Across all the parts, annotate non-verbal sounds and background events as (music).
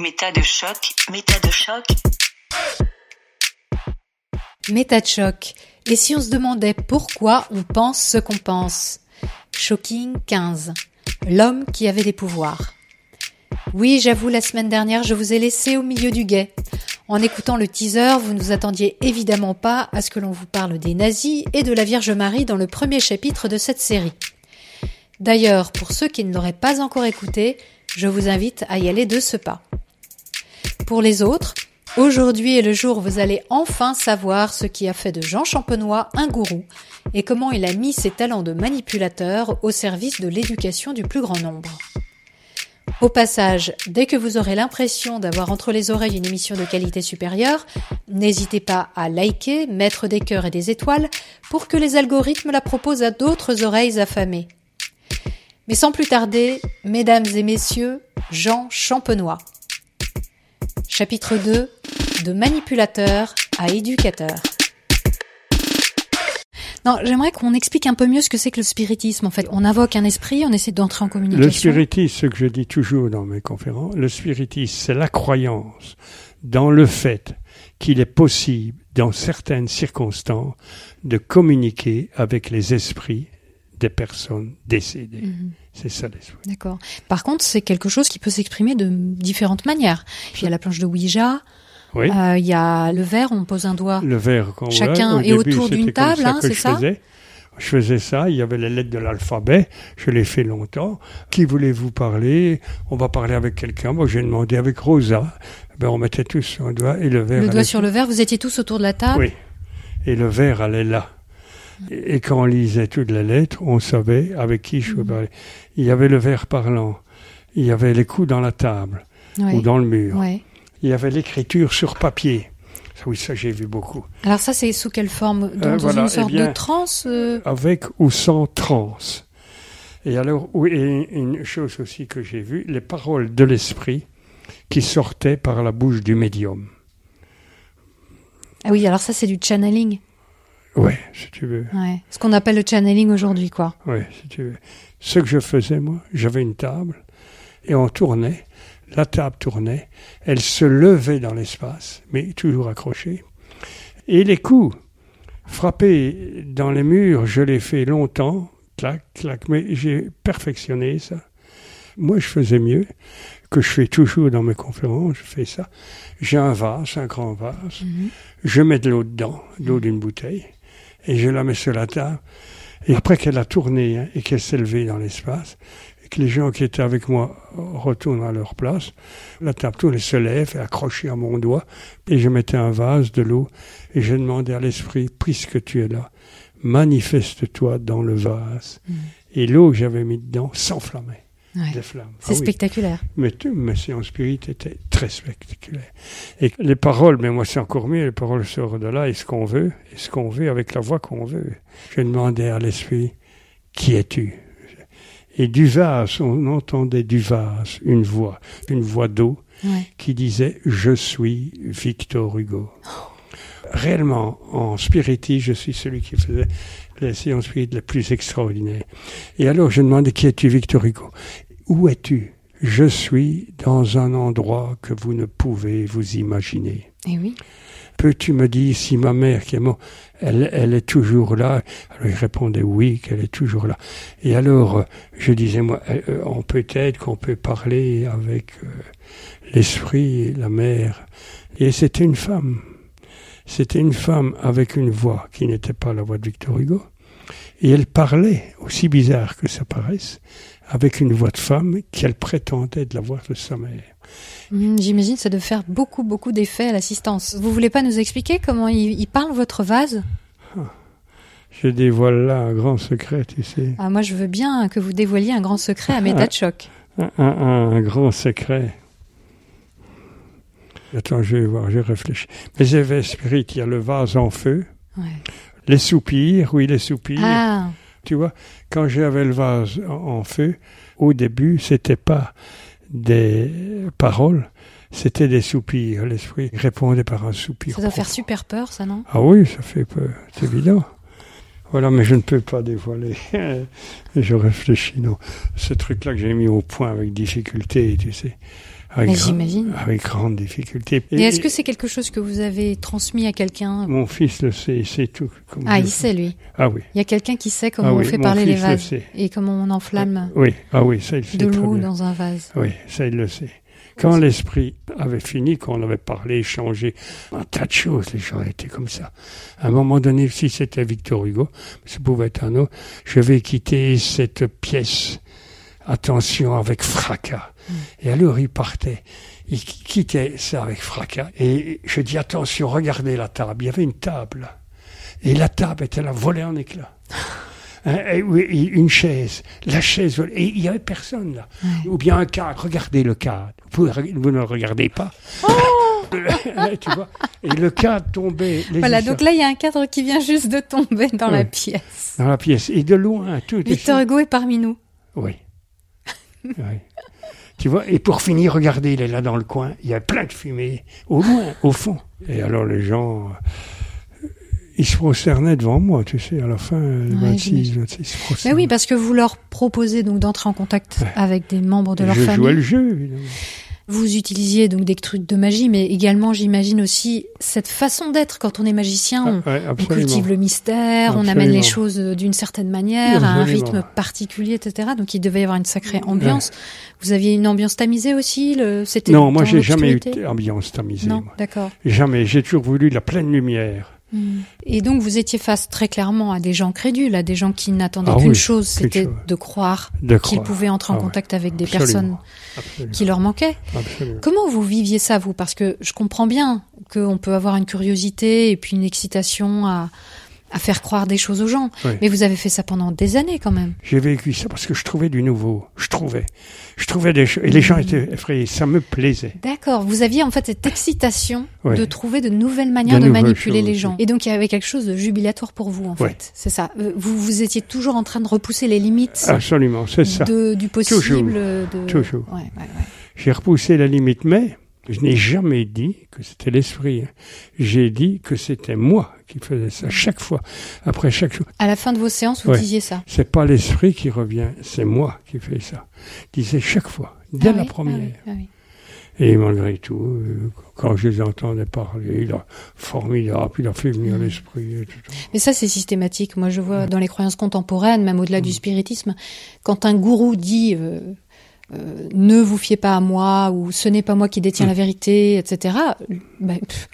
Méta de choc, méta de choc. Méta de choc. Et si on se demandait pourquoi on pense ce qu'on pense? Shocking 15. L'homme qui avait des pouvoirs. Oui, j'avoue, la semaine dernière, je vous ai laissé au milieu du guet. En écoutant le teaser, vous ne vous attendiez évidemment pas à ce que l'on vous parle des nazis et de la Vierge Marie dans le premier chapitre de cette série. D'ailleurs, pour ceux qui ne l'auraient pas encore écouté, je vous invite à y aller de ce pas. Pour les autres, aujourd'hui est le jour où vous allez enfin savoir ce qui a fait de Jean Champenois un gourou et comment il a mis ses talents de manipulateur au service de l'éducation du plus grand nombre. Au passage, dès que vous aurez l'impression d'avoir entre les oreilles une émission de qualité supérieure, n'hésitez pas à liker, mettre des cœurs et des étoiles pour que les algorithmes la proposent à d'autres oreilles affamées. Mais sans plus tarder, mesdames et messieurs, Jean Champenois. Chapitre 2 De manipulateur à éducateur. Non, j'aimerais qu'on explique un peu mieux ce que c'est que le spiritisme. En fait, on invoque un esprit, on essaie d'entrer en communication. Le spiritisme, ce que je dis toujours dans mes conférences, le spiritisme, c'est la croyance dans le fait qu'il est possible, dans certaines circonstances, de communiquer avec les esprits des personnes décédées. Mhm. C'est ça l'esprit. D'accord. Par contre, c'est quelque chose qui peut s'exprimer de différentes manières. Il y a la planche de Ouija, Oui. euh, il y a le verre, on pose un doigt. le verre qu'on Chacun est autour d'une table, hein, que c'est je ça faisais. Je faisais ça, il y avait les lettres de l'alphabet, je l'ai fait longtemps. Qui voulez-vous parler? On va parler avec quelqu'un. Moi, j'ai demandé avec Rosa. Ben, on mettait tous son doigt et le verre. Le doigt sur le verre, vous étiez tous autour de la table? Oui. Et le verre allait là. Et et quand on lisait toutes les lettres, on savait avec qui je Mhm. parlais. Il y avait le verre parlant. Il y avait les coups dans la table ou dans le mur. Il y avait l'écriture sur papier. Oui, ça j'ai vu beaucoup. Alors ça, c'est sous quelle forme? Dans, Euh, dans voilà, une eh sorte bien, de transe euh, Avec ou sans transe. Et alors, oui, et une chose aussi que j'ai vue, les paroles de l'esprit qui sortaient par la bouche du médium. Ah oui, alors ça, c'est du channeling. Ouais, si tu veux. Ouais. Ce qu'on appelle le channeling aujourd'hui, quoi. Oui, si tu veux. Ce que je faisais, moi, j'avais une table et on tournait, la table tournait, elle se levait dans l'espace, mais toujours accrochée. Et les coups frappés dans les murs, je l'ai fait longtemps, clac, clac, mais j'ai perfectionné ça. Moi, je faisais mieux, que je fais toujours dans mes conférences, je fais ça. J'ai un vase, un grand vase, Mhm. je mets de l'eau dedans, de l'eau d'une bouteille, et je la mets sur la table. Et après qu'elle a tourné hein, et qu'elle s'est levée dans l'espace, et que les gens qui étaient avec moi retournent à leur place, la table tourne et se lève, et accrochée à mon doigt, et je mettais un vase, de l'eau, et je demandais à l'esprit, puisque tu es là, manifeste-toi dans le vase. Mhm. Et l'eau que j'avais mis dedans s'enflammait, Ouais. des flammes. C'est Ah oui. spectaculaire. Mais tout, mes séances spirites étaient très spectaculaires. Et les paroles, mais moi c'est encore mieux, les paroles sortent de là, et ce qu'on veut, et ce qu'on veut avec la voix qu'on veut. Je demandais à l'esprit, qui es-tu? Et du vase, on entendait du vase une voix, une voix d'eau, Ouais. qui disait, je suis Victor Hugo. Réellement, en spiritisme, je suis celui qui faisait les séances spirites les plus extraordinaires. Et alors, je demandais, qui es-tu, Victor Hugo? Où es-tu? Je suis dans un endroit que vous ne pouvez vous imaginer. Et oui. Peux-tu me dire si ma mère qui est morte, elle, elle est toujours là? Alors il répondait oui, qu'elle est toujours là. Et alors, euh, je disais, moi, euh, on peut être qu'on peut parler avec euh, l'esprit, la mère. Et c'était une femme. C'était une femme avec une voix qui n'était pas la voix de Victor Hugo. Et elle parlait, aussi bizarre que ça paraisse, avec une voix de femme qu'elle prétendait de la voix de sa mère. Mhm, J'imagine ça doit faire beaucoup, beaucoup d'effets à l'assistance. Vous voulez pas nous expliquer comment il, il parle votre vase? Je dévoile là un grand secret, tu sais. ah, Moi, je veux bien que vous dévoiliez un grand secret à mes dates choc. Un, un- un grand secret. Attends, je vais voir, je réfléchis. Les effets spirites, il y a le vase en feu, Ouais. les soupirs, oui, les soupirs. Ah, Tu vois, quand j'avais le vase en, feu, au début, c'était pas des paroles, c'était des soupirs. L'esprit répondait par un soupir. ça doit faire super peur, ça, non? Ah oui, ça fait peur, c'est évident. Voilà, mais je ne peux pas dévoiler. (laughs) je réfléchis, non. Ce truc-là que j'ai mis au point avec difficulté, tu sais. Avec, j'imagine. avec grande difficulté. Et est-ce que c'est quelque chose que vous avez transmis à quelqu'un? Mon fils le sait, c'est tout. comme Ah, il sait lui. Ah oui. Il y a quelqu'un qui sait comment Ah on oui, fait parler les le vases sait. et comment on enflamme Oui, ah oui, ça il sait de l'eau dans un vase. Oui, ça il le sait. Quand l'esprit avait fini, qu'on avait parlé, échangé, un tas de choses, les gens étaient comme ça. À un moment donné, si c'était Victor Hugo, ça pouvait être un autre, je vais quitter cette pièce, attention, avec fracas. Et alors il partait. Il qui- quittait ça avec fracas. Et je dis, attention, regardez la table. Il y avait une table. Et la table était là, volée en éclats. (laughs) Hein, et une chaise, la chaise, volée. et il y avait personne là. Ou bien un cadre, regardez le cadre. Vous, ne le regardez pas. (laughs) tu vois? Et le cadre tombait. Voilà, donc là, il y a un cadre qui vient juste de tomber dans la pièce. Dans la pièce. Et de loin, tout. Victor Hugo est parmi nous. Oui. Tu vois, et pour finir, regardez, il est là dans le coin, il y a plein de fumée, au loin, au fond. Et alors les gens, euh, ils se prosternaient devant moi, tu sais, à la fin, le Ouais, 26, j'imagine. 26, ils se Mais oui, parce que vous leur proposez donc d'entrer en contact Ouais. avec des membres de Et leur je jouais famille. le jeu, évidemment. Vous utilisiez donc des trucs de magie, mais également, j'imagine aussi cette façon d'être quand on est magicien. On, Ah, ouais, on absolument. cultive le mystère, on amène les choses euh, d'une certaine manière, à un rythme particulier, etc. Donc il devait y avoir une sacrée ambiance. Vous aviez une ambiance tamisée aussi le... C'était Non, moi j'ai jamais eu d'ambiance tamisée. Non, d'accord. Jamais, j'ai toujours voulu la pleine lumière. Hmm. Et donc vous étiez face très clairement à des gens crédules, à des gens qui n'attendaient Ah qu'une oui, chose, c'était chose. de croire De qu'ils croire. pouvaient entrer en Ah ouais. contact avec des Absolument. personnes Absolument. qui leur manquaient. absolument. Comment vous viviez ça, vous? Parce que je comprends bien qu'on peut avoir une curiosité et puis une excitation à, à faire croire des choses aux gens. Oui. Mais vous avez fait ça pendant des années quand même. J'ai vécu ça parce que je trouvais du nouveau. Je trouvais. Je trouvais des choses. Et les gens étaient effrayés. Ça me plaisait. D'accord. Vous aviez en fait cette excitation de trouver de nouvelles manières De de, nouvelles manipuler les gens. Et donc il y avait quelque chose de jubilatoire pour vous en fait. C'est ça. Euh, Vous, vous étiez toujours en train de repousser les limites Absolument, c'est ça. de, du possible. Toujours. De... Toujours. Ouais, ouais, ouais. J'ai repoussé la limite, mais je n'ai jamais dit que c'était l'esprit. J'ai dit que c'était moi qui faisais ça chaque fois, après chaque chose. À la fin de vos séances, vous Ouais. disiez ça. C'est pas l'esprit qui revient, c'est moi qui fais ça. Je disais chaque fois, dès Ah la oui, première. ah oui, ah oui. Et malgré tout, quand je les entendais parler, il a formidable, il a fait venir Mm. l'esprit. Mais ça, c'est systématique. Moi, je vois dans les croyances contemporaines, même au-delà Mm. du spiritisme, quand un gourou dit euh, euh, ne vous fiez pas à moi ou ce n'est pas moi qui détiens Mm. la vérité, etc. ben, pff,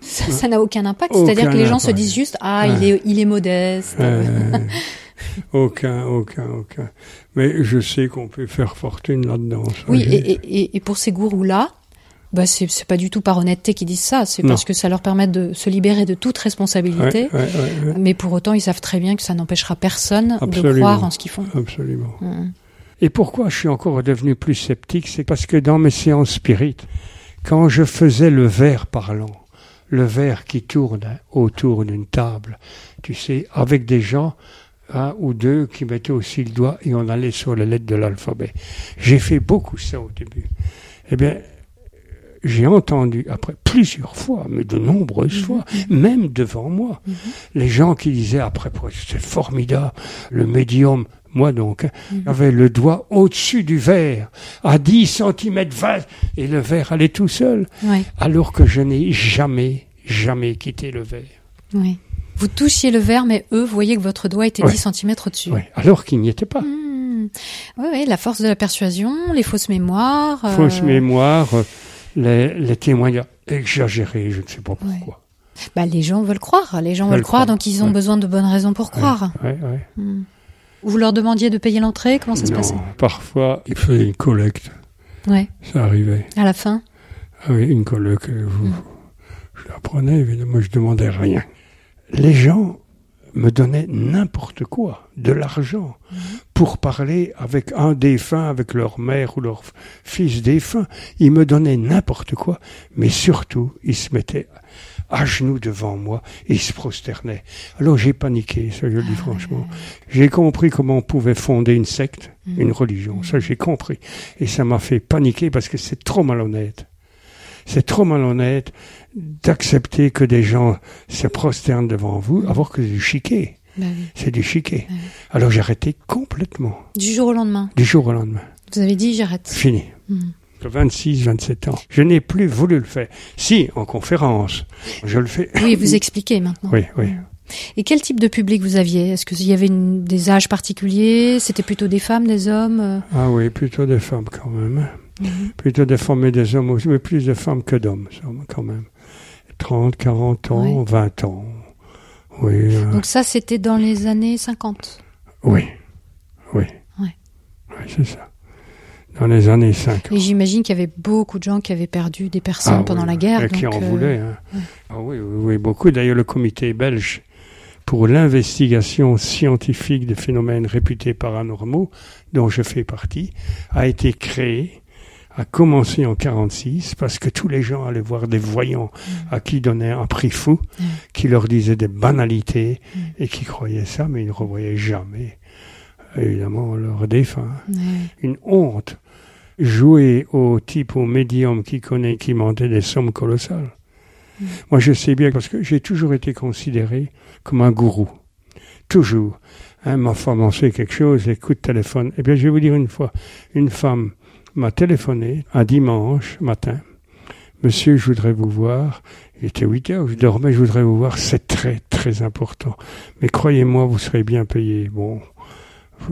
ça n'a aucun impact. C'est-à-dire que les gens se disent juste ah Ouais. il est il est modeste. Euh, (laughs) aucun, aucun, aucun. Mais je sais qu'on peut faire fortune là-dedans. oui, et, et, et- pour ces gourous-là, bah c'est pas du tout par honnêteté qu'ils disent ça. C'est parce que ça leur permet de se libérer de toute responsabilité. Ouais, ouais, Mais pour autant, ils savent très bien que ça n'empêchera personne de croire en ce qu'ils font. absolument. Mm. Et pourquoi je suis encore devenu plus sceptique C'est parce que dans mes séances spirites, quand je faisais le verre parlant, le verre qui tourne autour d'une table, tu sais, avec des gens, un ou deux qui mettaient aussi le doigt et on allait sur les lettres de l'alphabet. J'ai fait beaucoup ça au début. Eh bien, j'ai entendu après plusieurs fois, mais de nombreuses fois, même devant moi, les gens qui disaient après, c'est formidable, le médium, moi donc, hein, avait le doigt au-dessus du verre, à 10 cm 20, et le verre allait tout seul, Ouais. alors que je n'ai jamais, jamais quitté le verre. Oui. Vous touchiez le verre, mais eux voyaient que votre doigt était Ouais. 10 cm au-dessus. Ouais, alors qu'il n'y était pas. Hmm. Oui, la force de la persuasion, les fausses mémoires. euh, Fausse mémoire, euh, les, les témoignages exagérés, je ne sais pas pourquoi. bah, les gens veulent croire. Les gens Veulent veulent croire, croire, donc ils ont ouais. besoin de bonnes raisons pour croire. Ouais. Hmm. Vous leur demandiez de payer l'entrée Comment ça se Non, passait? parfois, il faisait une collecte, Ouais. ça arrivait. À la fin? Ah oui, une euh, vous- Mm. Je la prenais, évidemment, je demandais rien. Les gens me donnaient n'importe quoi, de l'argent, pour parler avec un défunt, avec leur mère ou leur fils défunt. Ils me donnaient n'importe quoi, mais surtout, ils se mettaient à genoux devant moi et ils se prosternaient. Alors j'ai paniqué, ça je le Ah dis franchement. J'ai compris comment on pouvait fonder une secte, une religion. Ça j'ai compris. Et ça m'a fait paniquer parce que c'est trop malhonnête. C'est trop malhonnête d'accepter que des gens se prosternent devant vous, alors que c'est du chiquet. Bah oui. C'est du chiquet. Ouais. Alors j'ai arrêté complètement, Du jour au lendemain. du jour au lendemain. Vous avez dit j'arrête. Fini. Hmm. 26, 27 ans. Je n'ai plus voulu le faire. Si, en conférence, je le fais. Oui, vous expliquez maintenant. Oui, oui. Et quel type de public vous aviez? Est-ce qu'il y avait une- des âges particuliers C'était plutôt des femmes, des hommes euh? Ah oui, plutôt des femmes quand même. Mhm. Plutôt femmes et des hommes aussi, mais plus de femmes que d'hommes, quand même. 30, 40 ans, Oui. 20 ans. Oui, Donc ça, c'était dans les années 50. oui, oui. Oui, c'est ça. Dans les années 50. Et j'imagine qu'il y avait beaucoup de gens qui avaient perdu des personnes Ah pendant oui, la guerre. Et qui en euh, voulaient. hein. ouais. Ah oui, oui, beaucoup. D'ailleurs, le comité belge pour l'investigation scientifique des phénomènes réputés paranormaux, dont je fais partie, a été créé, a commencé en 46, parce que tous les gens allaient voir des voyants à qui donnaient un prix fou, Mm. qui leur disaient des banalités, Mm. et qui croyaient ça, mais ils ne revoyaient jamais, évidemment, leurs défunts une honte. Jouer au type, au médium qui connaît, qui mentait des sommes colossales. Mm. Moi, je sais bien parce que j'ai toujours été considéré comme un gourou. Toujours. Hein, ma femme en sait quelque chose, les coups de téléphone. Eh bien, je vais vous dire une fois, une femme m'a téléphoné un dimanche matin. Monsieur, je voudrais vous voir. Il était 8 heures, je dormais, je voudrais vous voir. C'est très, très important. Mais croyez-moi, vous serez bien payé. Bon,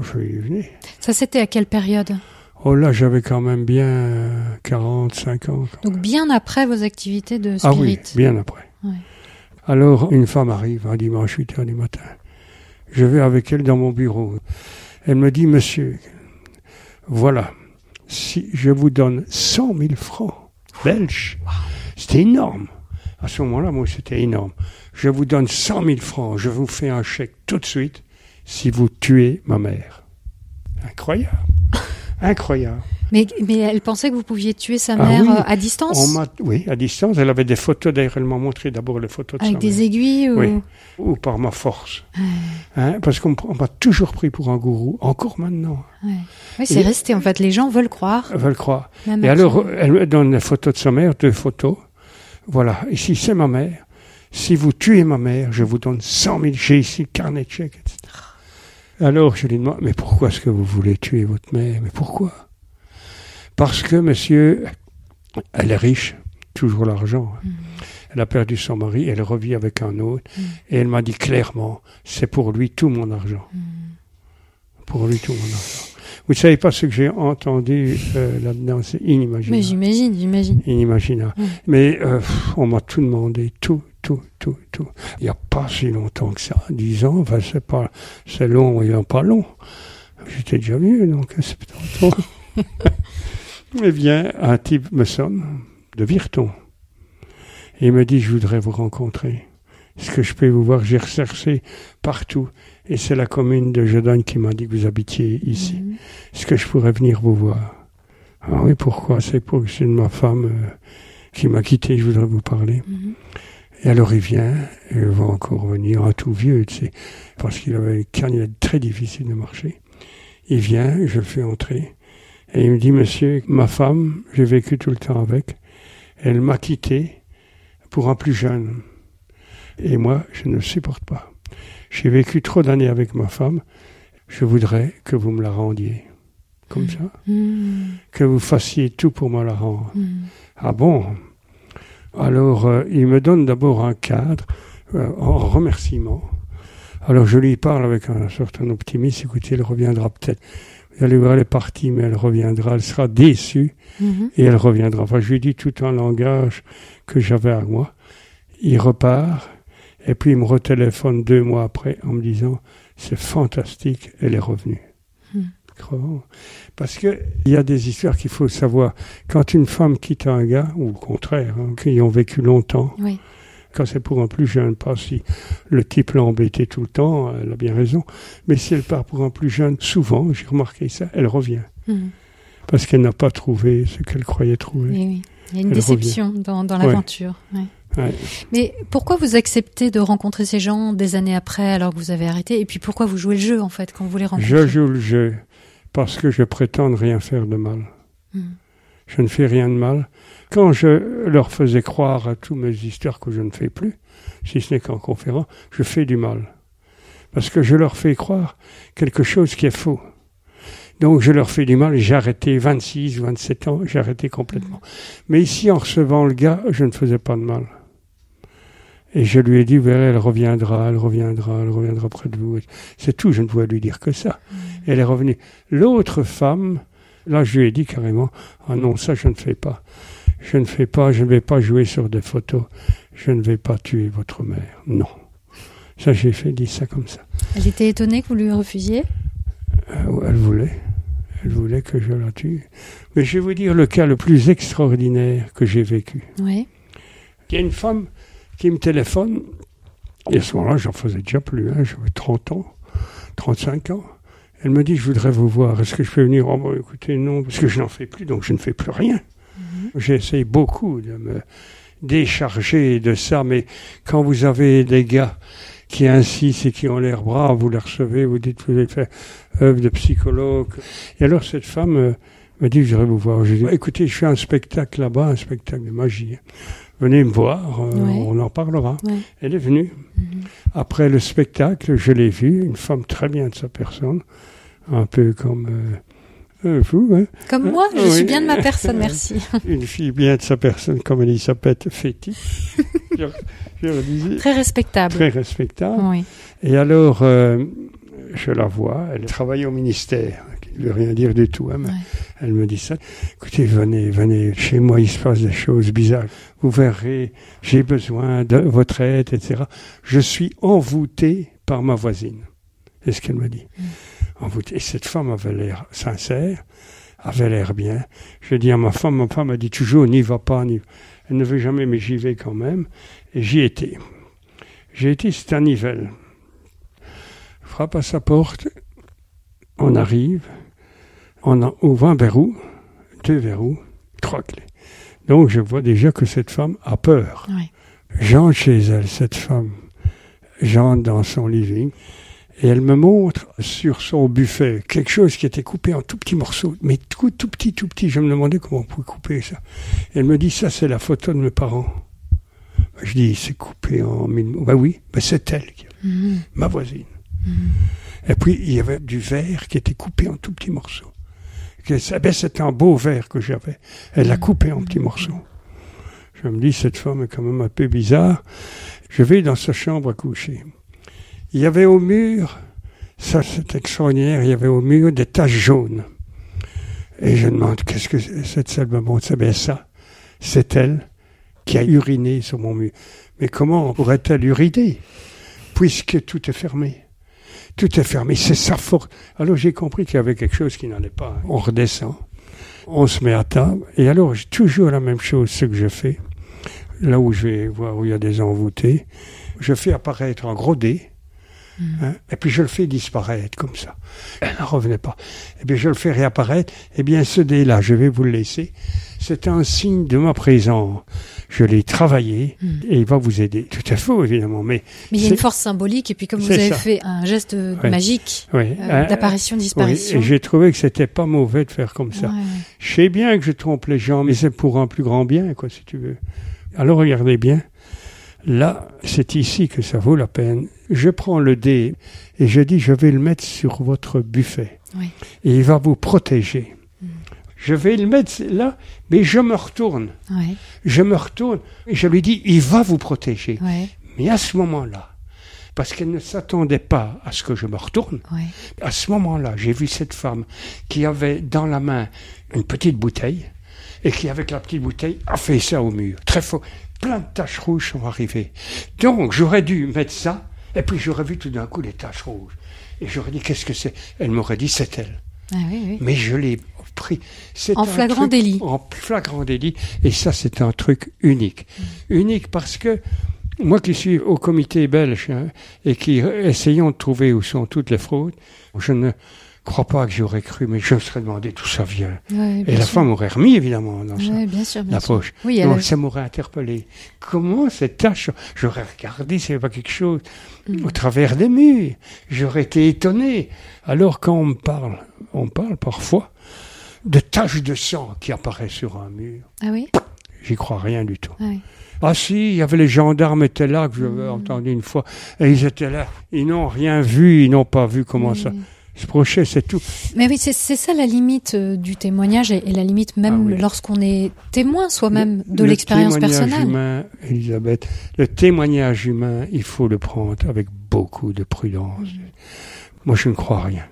je vais y venir. Ça, c'était à quelle période? Oh là, j'avais quand même bien euh, 40, 50. Donc bien après vos activités de Ah oui, spirit. bien après. Ouais. Alors, une femme arrive un dimanche 8 heures du matin. Je vais avec elle dans mon bureau. Elle me dit, monsieur, voilà, si je vous donne 100 000 francs belges, c'était énorme. À ce moment-là, moi, c'était énorme. Je vous donne 100 000 francs, je vous fais un chèque tout de suite si vous tuez ma mère. Incroyable. Incroyable. Mais, mais elle pensait que vous pouviez tuer sa Ah mère oui. euh, à distance On oui, à distance. Elle avait des photos. D'ailleurs, elle m'a montré d'abord les photos de Avec sa des mère. aiguilles ou... Oui. Ou par ma force. Ouais, Hein, parce qu'on on m'a toujours pris pour un gourou, encore maintenant. ouais. Oui, c'est resté en fait. Les gens veulent croire. Le croire. Et alors, elle me donne les photos de sa mère, deux photos. Voilà, ici c'est ma mère. Si vous tuez ma mère, je vous donne 100 000. J'ai ici le carnet de chèques, etc. Alors, je lui demande, mais pourquoi est-ce que vous voulez tuer votre mère? Mais pourquoi? Parce que, monsieur, elle est riche, toujours l'argent. hein. Mm. Elle a perdu son mari, elle revit avec un autre. Mm. Et elle m'a dit clairement, c'est pour lui tout mon argent. Mm. Pour lui tout mon argent. Vous ne savez pas ce que j'ai entendu euh, là-dedans, c'est Mais inimaginable. j'imagine, j'imagine. Inimaginable. Mais euh, on m'a tout demandé, tout, tout, tout, tout. Il n'y a pas si longtemps que ça, 10 ans, enfin c'est pas, c'est long, il n'y a pas long. J'étais déjà vieux, donc c'est peut-être trop. (laughs) Eh bien, un type me sonne de Virton. Et il me dit, je voudrais vous rencontrer. Est-ce que je peux vous voir J'ai recherché partout. Et c'est la commune de Jedogne qui m'a dit que vous habitiez ici. Mhm. Est-ce que je pourrais venir vous voir? Ah oui, pourquoi? C'est pour c'est de ma femme euh, qui m'a quitté, je voudrais vous parler. Mhm. Et alors il vient, et il va encore venir, un tout vieux, tu sais, parce qu'il avait une carrière très difficile de marcher. Il vient, je le fais entrer, et il me dit, monsieur, ma femme, j'ai vécu tout le temps avec, elle m'a quitté pour un plus jeune. Et moi, je ne le supporte pas. J'ai vécu trop d'années avec ma femme, je voudrais que vous me la rendiez. Comme ça, Mhm. que vous fassiez tout pour me la rendre. Mhm. Ah bon? Alors, euh, il me donne d'abord un cadre euh, en remerciement. Alors, je lui parle avec un certain optimisme. Écoutez, elle reviendra peut-être. Vous allez voir, elle est partie, mais elle reviendra. Elle sera déçue Mhm. et elle reviendra. Enfin, je lui dis tout un langage que j'avais à moi. Il repart et puis il me retéléphone deux mois après en me disant c'est fantastique, elle est revenue. Hmm. Crevant. Parce que il y a des histoires qu'il faut savoir. Quand une femme quitte un gars, ou au contraire, hein, qui ont vécu longtemps, Oui. quand c'est pour un plus jeune, pas si le type l'a embêté tout le temps, elle a bien raison. Mais si elle part pour un plus jeune, souvent, j'ai remarqué ça, elle revient. Mhm. Parce qu'elle n'a pas trouvé ce qu'elle croyait trouver. Oui, oui. Il y a une Elle déception dans, dans Ouais. l'aventure. ouais. Ouais. Mais pourquoi vous acceptez de rencontrer ces gens des années après alors que vous avez arrêté? Et puis pourquoi vous jouez le jeu en fait quand vous les rencontrez? Je joue le jeu parce que je prétends ne rien faire de mal. Mhm. Je ne fais rien de mal. Quand je leur faisais croire à toutes mes histoires que je ne fais plus, si ce n'est qu'en conférence, je fais du mal. Parce que je leur fais croire quelque chose qui est faux. Donc je leur fais du mal. J'ai arrêté 26, 27 ans, j'ai arrêté complètement. Mais ici, en recevant le gars, je ne faisais pas de mal. Et je lui ai dit, vous elle reviendra, elle reviendra, elle reviendra près de vous. C'est tout, je ne pouvais lui dire que ça. Et elle est revenue. L'autre femme, là, je lui ai dit carrément, ah non, ça, je ne fais pas. Je ne fais pas, je ne vais pas jouer sur des photos. Je ne vais pas tuer votre mère. Non. Ça, j'ai fait, dit ça comme ça. Elle était étonnée que vous lui refusiez? Euh, Elle voulait. Elle voulait que je la tue. Mais je vais vous dire le cas le plus extraordinaire que j'ai vécu. Oui. Il y a une femme qui me téléphone, et à ce moment-là, j'en faisais déjà plus, hein, j'avais 30 ans, 35 ans. Elle me dit, je voudrais vous voir, est-ce que je peux venir? Oh, bon, écoutez, non, parce que je n'en fais plus, donc je ne fais plus rien. J'essaye beaucoup de me décharger de ça, mais quand vous avez des gars qui insistent et qui ont l'air braves, vous les recevez, vous dites, vous allez faire œuvre de psychologue. Et alors cette femme euh, me dit, je voudrais vous voir. Je dis, écoutez, je fais un spectacle là-bas, un spectacle de magie. Venez me voir, euh, Ouais. on en parlera. Ouais. Elle est venue. Après le spectacle, je l'ai vue, une femme très bien de sa personne, un peu comme euh, euh, vous, hein. Comme Hein? moi, je Oui. suis bien de ma personne, (laughs) merci. une fille bien de sa personne, comme s'appelle, fétiche. (laughs) je, Très respectable. très respectable. Oui. Et alors, euh, je la vois, elle travaille au ministère, veut rien dire du tout, hein, Ouais. elle me dit ça. Écoutez, venez, venez, chez moi, il se passe des choses bizarres. Vous verrez, j'ai besoin de votre aide, etc. Je suis envoûté par ma voisine. C'est ce qu'elle me dit. Envoûté. Et cette femme avait l'air sincère, avait l'air bien. Je dis à ma femme, ma femme a dit toujours, n'y va pas, n'y Elle ne veut jamais, mais j'y vais quand même. Et j'y étais. J'ai été, c'est un Nivelles. Je frappe à sa porte, on arrive, on a ouvre un verrou, deux verrous, trois clés. Donc je vois déjà que cette femme a peur. Oui. J'entre chez elle, cette femme. J'entre dans son living et elle me montre sur son buffet quelque chose qui était coupé en tout petits morceaux, mais tout, tout petit, tout petit. Je me demandais comment on pouvait couper ça. elle me dit, ça c'est la photo de mes parents. Je dis, c'est coupé en mille morceaux. Ben oui, ben c'est elle, qui- Mhm. ma voisine. Et puis il y avait du verre qui était coupé en tout petits morceaux. Ben, c'était un beau verre que j'avais. Elle l'a coupé en petits morceaux. Je me dis, cette femme est quand même un peu bizarre. Je vais dans sa chambre à coucher. Il y avait au mur, ça c'est extraordinaire, il y avait au mur des taches jaunes. Et je demande, qu'est-ce que c'est cette salle me montre ça Ben ça, c'est elle qui a uriné sur mon mur. Mais comment pourrait-elle uriner Puisque tout est fermé? Tout est fermé, c'est sa faute. Alors j'ai compris qu'il y avait quelque chose qui n'allait pas. On redescend, on se met à table, et alors toujours la même chose, ce que je fais. Là où je vais voir où il y a des envoûtés, je fais apparaître un gros dé, hein, et puis je le fais disparaître comme ça. (coughs) Elle n'en revenait pas. Et bien je le fais réapparaître, et bien ce dé-là, je vais vous le laisser. C'est un signe de ma présence. Je l'ai travaillé, et il va vous aider. Tout à fait, évidemment, mais... Mais il y a une force symbolique, et puis comme vous avez ça. fait un geste Ouais. magique Oui, euh, hein, Oui, d'apparition-disparition. et j'ai trouvé que c'était pas mauvais de faire comme ça. Ouais, ouais. Je sais bien que je trompe les gens, mais c'est pour un plus grand bien, quoi, si tu veux. Alors regardez bien. Là, c'est ici que ça vaut la peine. Je prends le dé et je dis, je vais le mettre sur votre buffet. Oui. Et il va vous protéger. Je vais le mettre là, mais je me retourne. Je me retourne et je lui dis, il va vous protéger. Mais à ce moment-là, parce qu'elle ne s'attendait pas à ce que je me retourne, à ce moment-là, j'ai vu cette femme qui avait dans la main une petite bouteille et qui, avec la petite bouteille, a fait ça au mur. Très fort. Plein de taches rouges sont arrivées. Donc, j'aurais dû mettre ça et puis j'aurais vu tout d'un coup les taches rouges. Et j'aurais dit, qu'est-ce que c'est? Elle m'aurait dit, c'est elle. Ah, oui, oui. Mais je l'ai pris. C'est En flagrant truc- délit. En flagrant délit. Et ça, c'est un truc unique. Mm. Unique parce que moi qui suis au comité belge hein, et qui essayons de trouver où sont toutes les fraudes, je ne crois pas que j'aurais cru, mais je me serais demandé d'où ça vient. Ouais, Et la sûr. femme aurait remis, évidemment, dans. Ouais, bien sûr, bien La sûr. poche. Oui, elle Donc ça m'aurait interpellé. Comment cette tâche J'aurais regardé s'il n'y avait pas quelque chose Mm. au travers des murs. J'aurais été étonné. Alors quand on me parle, on parle parfois de taches de sang qui apparaissent sur un mur. Ah oui? J'y crois rien du tout. Ah si, il y avait les gendarmes étaient là, que j'avais Mm. entendu une fois, et ils étaient là. Ils n'ont rien vu, ils n'ont pas vu comment ça. Se prochait, c'est tout. Mais oui, c'est ça la limite euh, du témoignage et, et la limite même Ah oui. lorsqu'on est témoin soi-même de Le l'expérience témoignage personnelle. Humain, Elisabeth, le témoignage humain, il faut le prendre avec beaucoup de prudence. Moi, je ne crois rien,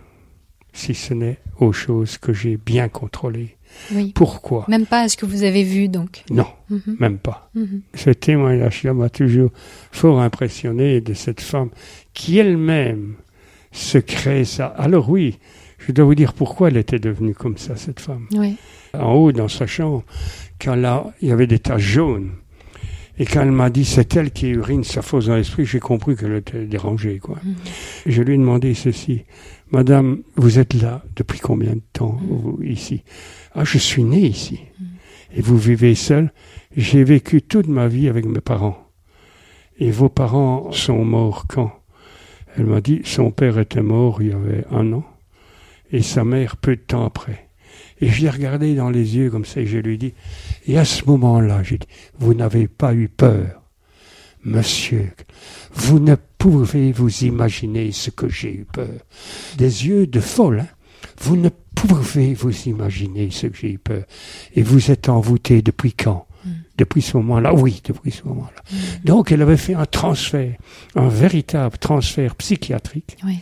si ce n'est aux choses que j'ai bien contrôlées. Oui. Pourquoi? Même pas à ce que vous avez vu donc. Non, Mhm, même pas. mhm. Ce témoignage-là m'a toujours fort impressionné de cette femme qui elle-même se crée ça. Alors oui, je dois vous dire pourquoi elle était devenue comme ça, cette femme. Oui. En haut, dans sa chambre, quand là, il y avait des taches jaunes. Et quand elle m'a dit c'est elle qui urine sa fausse dans l'esprit, j'ai compris qu'elle était dérangée, quoi. Mhm. Je lui ai demandé ceci. Madame, vous êtes là depuis combien de temps, vous, ici? Ah, je suis né ici. Et vous vivez seul? J'ai vécu toute ma vie avec mes parents. Et vos parents sont morts quand? Elle m'a dit, son père était mort il y avait un an, et sa mère peu de temps après. Et je l'ai regardé dans les yeux comme ça, et je lui dit, et à ce moment-là, j'ai dit, vous n'avez pas eu peur. Monsieur, vous ne pouvez vous imaginer ce que j'ai eu peur. Des yeux de folle, hein. Vous ne pouvez vous imaginer ce que j'ai eu peur. Et vous êtes envoûté depuis quand? Depuis ce moment-là Oui, depuis ce moment-là. Donc elle avait fait un transfert, un véritable transfert psychiatrique Oui.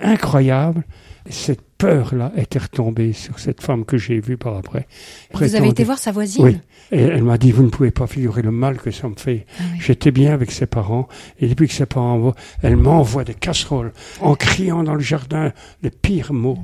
incroyable. Cette peur-là était retombée sur cette femme que j'ai vue par après. Vous avez été voir sa voisine Oui. Et elle m'a dit, vous ne pouvez pas figurer le mal que ça me fait. Ah oui. J'étais bien avec ses parents, et depuis que ses parents voient, elle m'envoie des casseroles, en criant dans le jardin les pires mots,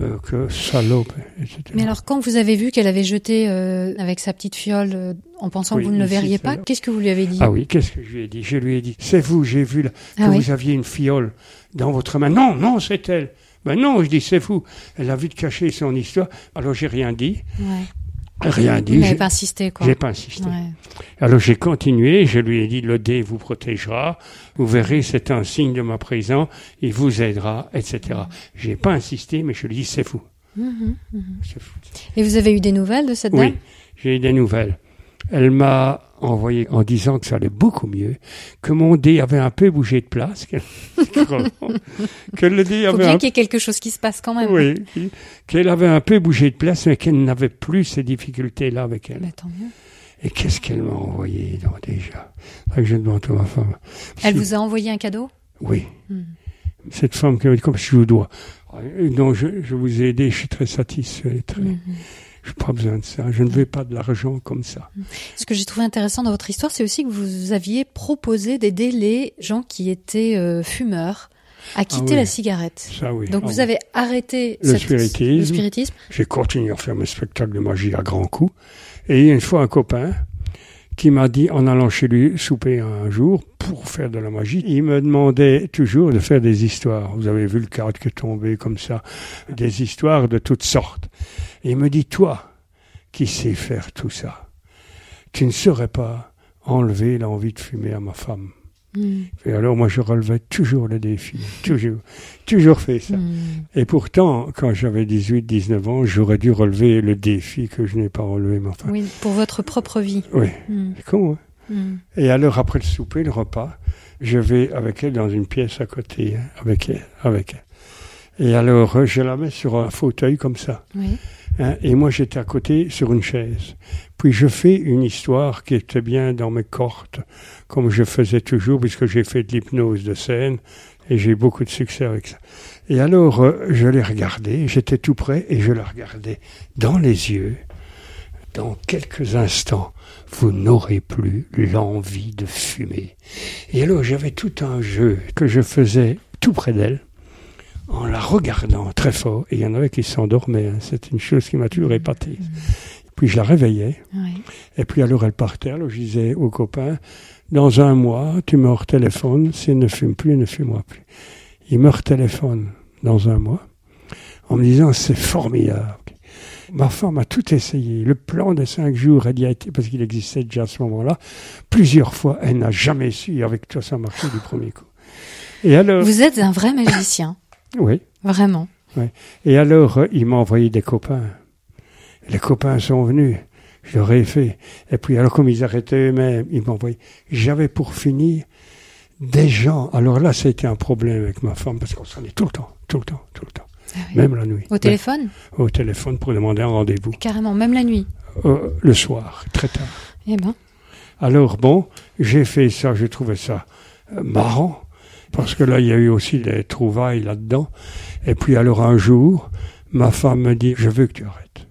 euh, que salope, etc. Mais alors, quand vous avez vu qu'elle avait jeté euh, avec sa petite fiole, euh, en pensant Oui, que vous ne le verriez pas, qu'est-ce que vous lui avez dit Ah oui, qu'est-ce que je lui ai dit? Je lui ai dit, c'est vous, j'ai vu là, que Ah oui. vous aviez une fiole dans votre main. Non, non, c'est elle. Ben non, je dis, c'est vous. Elle a vite caché son histoire. Alors j'ai rien dit, Ouais. Rien Vous dit. n'avez J'ai pas insisté, quoi. j'ai pas insisté. Ouais. Alors j'ai continué, je lui ai dit, le dé vous protégera, vous verrez, c'est un signe de ma présence, il vous aidera, etc. J'ai pas insisté, mais je lui ai dit, c'est vous. Mhm. C'est vous. Et vous avez eu des nouvelles de cette dame? Oui, j'ai eu des nouvelles. Elle m'a envoyé en disant que ça allait beaucoup mieux, que mon dé avait un peu bougé de place, que, (laughs) que le dé Il faut avait bien un qu'il y ait quelque chose qui se passe quand même. oui, qu'elle avait un peu bougé de place, mais qu'elle n'avait plus ces difficultés-là avec elle. Bah, tant mieux. Et qu'est-ce qu'elle m'a envoyé donc, déjà? Que je demande à ma femme. Elle Si- vous a envoyé un cadeau? Oui. Hmm. Cette femme qui m'a dit comme je vous dois. Donc je, je vous ai aidé, je suis très satisfait. Très... Mhm. Je n'ai pas besoin de ça. Je ne veux pas de l'argent comme ça. Ce que j'ai trouvé intéressant dans votre histoire, c'est aussi que vous aviez proposé d'aider les gens qui étaient euh, fumeurs à quitter oui. la cigarette. Ça oui. Donc Ah vous oui. avez arrêté Le cette- spiritisme. le spiritisme. J'ai continué à faire mes spectacles de magie à grands coups. Et il y a une fois un copain qui m'a dit, en allant chez lui souper un jour pour faire de la magie, il me demandait toujours de faire des histoires. Vous avez vu le cadre qui est tombé comme ça, des histoires de toutes sortes. Et il me dit, toi, qui sais faire tout ça, tu ne saurais pas enlever l'envie de fumer à ma femme. Hmm. Et alors moi je relevais toujours le défi, toujours, toujours fait ça. Hmm. Et pourtant, quand j'avais 18, 19 ans, j'aurais dû relever le défi que je n'ai pas relevé, mais enfin. Oui, pour votre propre vie. Oui, Hmm. c'est con, hein? Hmm. Et alors, après le souper, le repas, je vais avec elle dans une pièce à côté, hein, avec elle, avec elle. Et alors, je la mets sur un fauteuil comme ça. Oui. Hein, et moi, j'étais à côté sur une chaise. Puis je fais une histoire qui était bien dans mes cordes, comme je faisais toujours, puisque j'ai fait de l'hypnose de scène, et j'ai beaucoup de succès avec ça. Et alors, euh, je l'ai regardée, j'étais tout près, et je la regardais dans les yeux. Dans quelques instants, vous n'aurez plus l'envie de fumer. Et alors, j'avais tout un jeu que je faisais tout près d'elle, en la regardant très fort, et il y en avait qui s'endormaient, hein. c'est une chose qui m'a toujours épaté. Puis je la réveillais, Oui. et puis alors elle partait, alors je disais aux copains, dans un mois, tu me retéléphones, si elle ne fume plus, ne fumera plus. Il me retéléphone dans un mois, en me disant, c'est formidable. Ma femme a tout essayé. Le plan de cinq jours, elle y a été, parce qu'il existait déjà à ce moment-là, plusieurs fois, elle n'a jamais su, avec toi, ça marchait du premier coup. Et alors, Vous êtes un vrai magicien. Oui. Vraiment. Et alors, euh, il m'a envoyé des copains. Les copains sont venus. Je l'aurais fait. Et puis, alors, comme ils arrêtaient eux-mêmes, ils m'envoyaient. J'avais pour finir des gens. Alors là, ça a été un problème avec ma femme parce qu'on s'en est tout le temps, tout le temps, tout le temps. Ah oui. Même la nuit. Au téléphone Au téléphone pour demander un rendez-vous. Carrément, même la nuit. Euh, le soir, très tard. Eh ben, Alors bon, j'ai fait ça, j'ai trouvé ça euh, marrant, parce que là, il y a eu aussi des trouvailles là-dedans. Et puis alors un jour, ma femme me dit, je veux que tu arrêtes.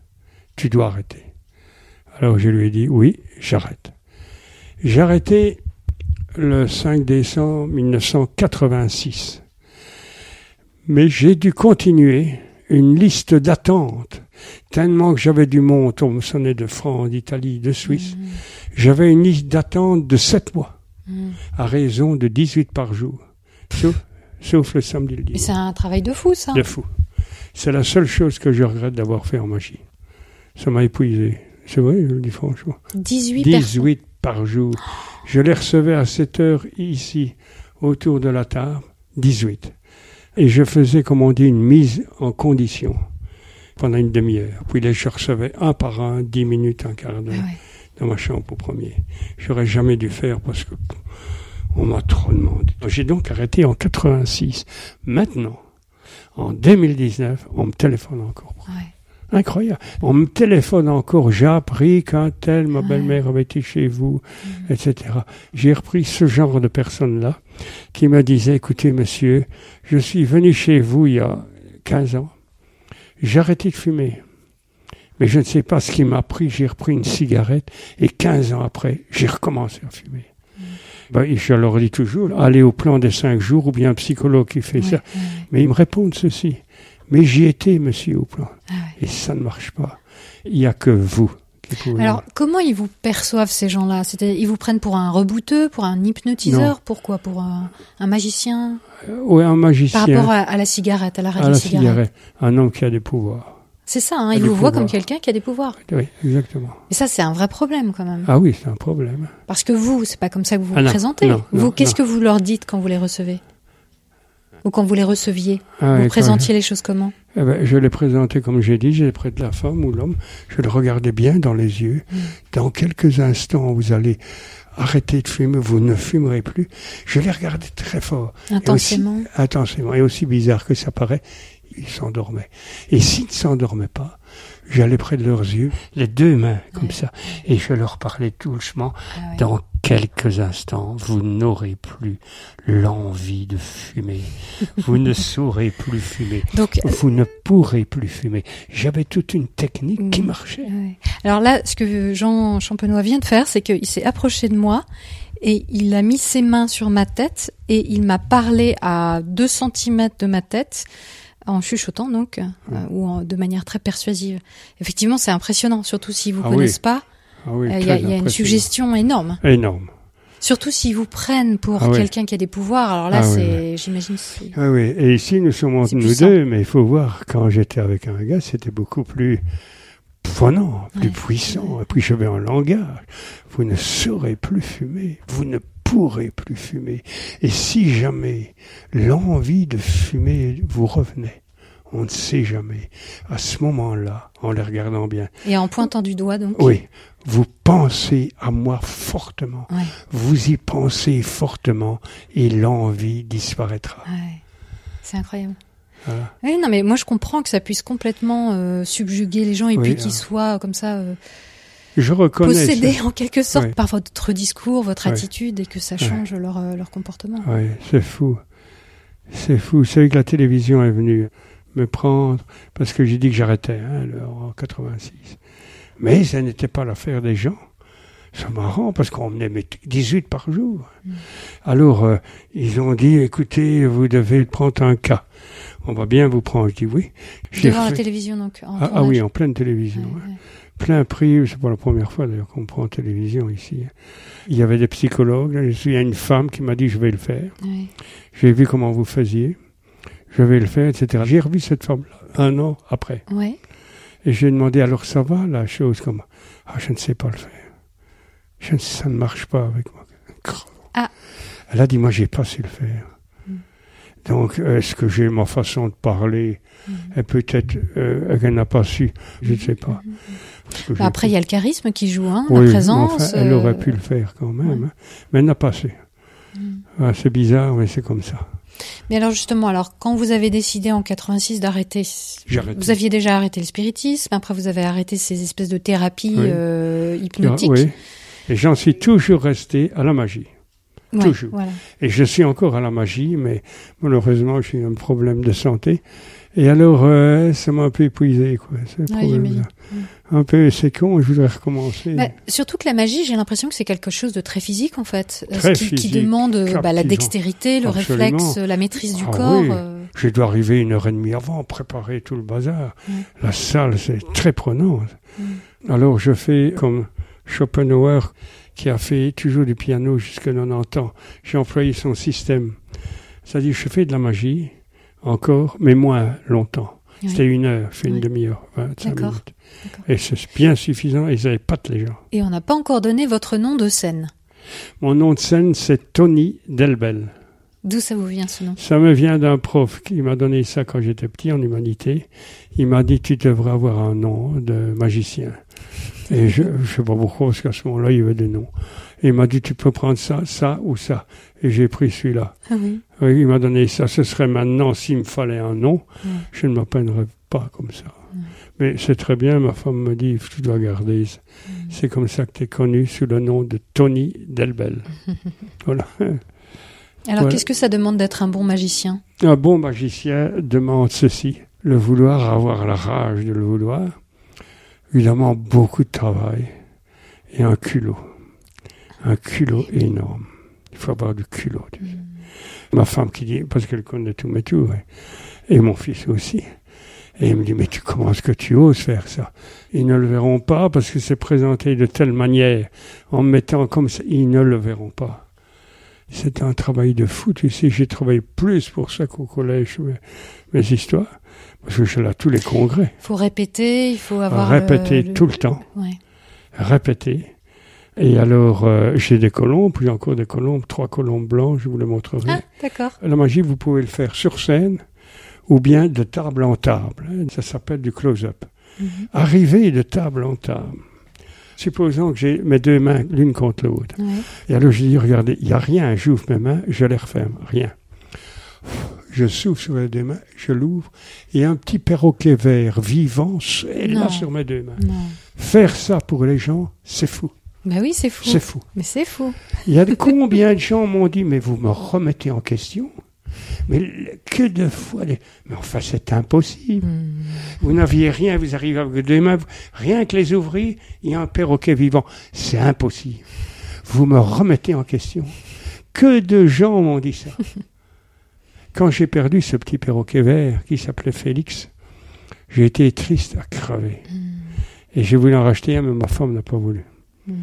Tu dois arrêter. Alors je lui ai dit, oui, j'arrête. J'ai arrêté le 5 décembre 1986. Mais j'ai dû continuer une liste d'attente, tellement que j'avais du monde, on me sonnait de France, d'Italie, de Suisse. Mmh. J'avais une liste d'attente de 7 mois, Mmh. à raison de 18 par jour, sauf, sauf le samedi le dimanche. c'est un travail de fou, ça. De fou. C'est la seule chose que je regrette d'avoir fait en magie. Ça m'a épuisé. C'est vrai, je le dis franchement. 18 personnes. 18 par jour. Je les recevais à 7 heures ici, autour de la table. 18. Et je faisais, comme on dit, une mise en condition pendant une demi-heure. Puis les je recevais un par un, 10 minutes, un quart d'heure Ah ouais. dans ma chambre au premier. J'aurais jamais dû faire parce que on m'a trop demandé. J'ai donc arrêté en 86. Maintenant, en 2019, on me téléphone encore. Ouais. Incroyable. On me téléphone encore. J'ai appris qu'un tel, ma Ouais. belle-mère avait été chez vous, Mhm. etc. J'ai repris ce genre de personne-là qui me disait, écoutez, monsieur, je suis venu chez vous il y a 15 ans. J'ai arrêté de fumer. Mais je ne sais pas ce qui m'a pris. J'ai repris une cigarette et 15 ans après, j'ai recommencé à fumer. Mhm. Ben, et je leur dis toujours, allez au plan des 5 jours ou bien un psychologue qui fait ça. Mais ils me répondent ceci. Mais j'y étais, monsieur, au plan. Ah. Et ça ne marche pas. Il n'y a que vous qui pouvez. Alors, comment ils vous perçoivent ces gens-là? Ils vous prennent pour un rebouteux, pour un hypnotiseur, pourquoi? Pour un, un magicien? Oui, un magicien. Par rapport à, à la cigarette, à l'arrêt de la cigarette. cigarette. Un homme qui a des pouvoirs. C'est ça, hein, A ils des vous voient pouvoirs. comme quelqu'un qui a des pouvoirs. Oui, exactement. Et ça, c'est un vrai problème quand même. Ah oui, c'est un problème. Parce que vous, c'est pas comme ça que vous vous Ah non, présentez. non, vous, qu'est-ce que vous leur dites quand vous les recevez? Ou quand vous les receviez? Ah, Vous présentiez les choses comment? Eh ben, je l'ai présenté comme j'ai dit, j'ai près de la femme ou l'homme, je le regardais bien dans les yeux. Mm. Dans quelques instants, vous allez arrêter de fumer, vous ne fumerez plus. Je les regardais très fort. Et aussi- Intensément intensément. Et aussi bizarre que ça paraît, ils s'endormaient. Et s'ils ne s'endormaient pas, j'allais près de leurs yeux, les deux mains comme ça, et je leur parlais doucement. Ah ouais. Dans quelques instants, vous n'aurez plus l'envie de fumer. Vous ne (laughs) saurez plus fumer. Donc, Vous ne pourrez plus fumer. J'avais toute une technique qui Mm. marchait. Alors là, ce que Jean Champenois vient de faire, c'est qu'il s'est approché de moi et il a mis ses mains sur ma tête et il m'a parlé à 2 cm de ma tête en chuchotant donc euh, ou en- de manière très persuasive. Effectivement, c'est impressionnant, surtout s'ils vous Ah connaissent oui. pas. Ah oui, Euh, Il y a, y une suggestion énorme. Énorme. Surtout s'ils vous prennent pour Ah oui. quelqu'un qui a des pouvoirs. Alors là, Ah oui, c'est, j'imagine, c'est- Ah oui, et ici nous sommes entre nous puissant. deux, mais il faut voir, quand j'étais avec un gars, c'était beaucoup plus prenant, plus Ouais. puissant. Et puis j'avais un langage. Vous ne saurez plus fumer, vous ne pourrez plus fumer. Et si jamais l'envie de fumer vous revenait, on ne sait jamais, à ce moment-là, en les regardant bien, et en pointant du doigt donc? oui, vous pensez à moi fortement, Ouais, vous y pensez fortement, et l'envie disparaîtra. ouais. C'est incroyable. Voilà. Oui, non, mais moi je comprends que ça puisse complètement euh, subjuguer les gens et Oui, puis qu'ils hein. soient comme ça euh, Je reconnais. ça. possédés en quelque sorte Ouais. par votre discours, votre Ouais. attitude et que ça Ouais. change leur, euh, leur comportement. Oui, c'est fou. C'est fou. Vous savez que la télévision est venue me prendre parce que j'ai dit que j'arrêtais hein, en 86. Mais ça n'était pas l'affaire des gens. C'est marrant parce qu'on menait mais 18 par jour. Mm. Alors, euh, ils ont dit, écoutez, vous devez prendre un cas. On va bien vous prendre. Je dis oui. Devant la fait- télévision donc. En Ah, ah oui, en pleine télévision. Hein. Plein prix, c'est pas la première fois d'ailleurs qu'on me prend en télévision ici. Il y avait des psychologues, là, je suis- il y a une femme qui m'a dit je vais le faire. Ouais. J'ai vu comment vous faisiez, je vais le faire, etc. J'ai revu cette femme-là un an après. Et j'ai demandé alors ça va la chose comme Ah, je ne sais pas le faire. Je ne sais, ça ne marche pas avec moi. Ah. Elle a dit moi j'ai pas su le faire. Mm. Donc, est-ce que j'ai ma façon de parler? Mhm. Et peut-être euh, qu'elle n'a pas su, je ne sais pas. Que Bah, après, il y a le charisme qui joue, hein, Oui, la présence. enfin, elle euh, aurait pu le faire quand même, ouais. Mm. hein. mais elle n'a pas su. Ah, c'est bizarre, mais c'est comme ça. Mais alors justement, alors quand vous avez décidé en 86 d'arrêter, vous aviez déjà arrêté le spiritisme, après vous avez arrêté ces espèces de thérapies Oui. euh, hypnotiques. Oui. Et j'en suis toujours resté à la magie. Ouais, toujours. Voilà. Et je suis encore à la magie, mais malheureusement, j'ai un problème de santé. Et alors, euh, ça m'a un peu épuisé, quoi, ce problème-là. Un peu, c'est con, je voudrais recommencer. Bah, surtout que la magie, j'ai l'impression que c'est quelque chose de très physique en fait, Euh, Très qui, demande euh, bah, la dextérité, le Absolument. réflexe, la maîtrise du Ah corps. oui. euh, Je dois arriver une heure et demie avant, préparer tout le bazar. Ouais. La salle, c'est très prenante. Mm. Alors, je fais comme Schopenhauer, qui a fait toujours du piano jusqu'à 90 ans. J'ai employé son système. C'est-à-dire, je fais de la magie, encore, mais moins longtemps. C'était une heure, je fais une demi-heure, 25 D'accord. minutes. Et c'est bien suffisant, et ça pas les gens. Et on n'a pas encore donné votre nom de scène. Mon nom de scène, c'est Tony Delbel. D'où ça vous vient ce nom? Ça me vient d'un prof qui m'a donné ça quand j'étais petit en humanité. Il m'a dit tu devrais avoir un nom de magicien. Et je ne sais pas pourquoi, parce qu'à ce moment-là, il y avait des noms. Et il m'a dit tu peux prendre ça, ça ou ça. Et j'ai pris celui-là. Ah oui. Oui, il m'a donné ça. Ce serait maintenant, s'il me fallait un nom, je ne m'appellerais pas comme ça. Mais c'est très bien, ma femme me dit tu dois garder. ça. C'est comme ça que tu es connu sous le nom de Tony Delbel. (laughs) voilà. Alors Voilà. qu'est-ce que ça demande d'être un bon magicien? Un bon magicien demande ceci, le vouloir, avoir la rage de le vouloir, évidemment beaucoup de travail et un culot. Un culot énorme. Il faut avoir du culot. tu sais. Ma femme qui dit, parce qu'elle connaît tous mes tours, et, et mon fils aussi. Et il me dit, mais tu, comment est-ce que tu oses faire ça? Ils ne le verront pas parce que c'est présenté de telle manière, en me mettant comme ça, ils ne le verront pas. C'était un travail de fou, tu sais, j'ai travaillé plus pour ça qu'au collège, mes, mes histoires, je suis là à tous les congrès, Il faut répéter, il faut avoir répéter le- tout le temps, Ouais. répéter. Et alors, euh, j'ai des colombes, j'ai encore des colombes, trois colombes blanches, je vous les montrerai. Ah, d'accord. La magie, vous pouvez le faire sur scène ou bien de table en table. hein. Ça s'appelle du close-up. Mhm. Arriver de table en table. Supposons que j'ai mes deux mains l'une contre l'autre. Ouais. Et alors je dis, regardez, il n'y a rien, j'ouvre mes mains, je les referme, rien. Je souffle sur les deux mains, je l'ouvre, et un petit perroquet vert vivant est là sur mes deux mains. Non. Faire ça pour les gens, c'est fou, Bah oui, c'est fou. c'est fou. Mais c'est fou. Il y a combien de gens m'ont dit, mais vous me remettez en question? Mais que de fois, les- mais enfin c'est impossible. Hmm. Vous n'aviez rien, vous arrivez avec deux mains, rien que les ouvrir, il y a un perroquet vivant. C'est impossible. Vous me remettez en question. Que de gens m'ont dit ça? (laughs) Quand j'ai perdu ce petit perroquet vert qui s'appelait Félix, j'ai été triste à crever. Et j'ai voulu en racheter un, mais ma femme n'a pas voulu. Hmm.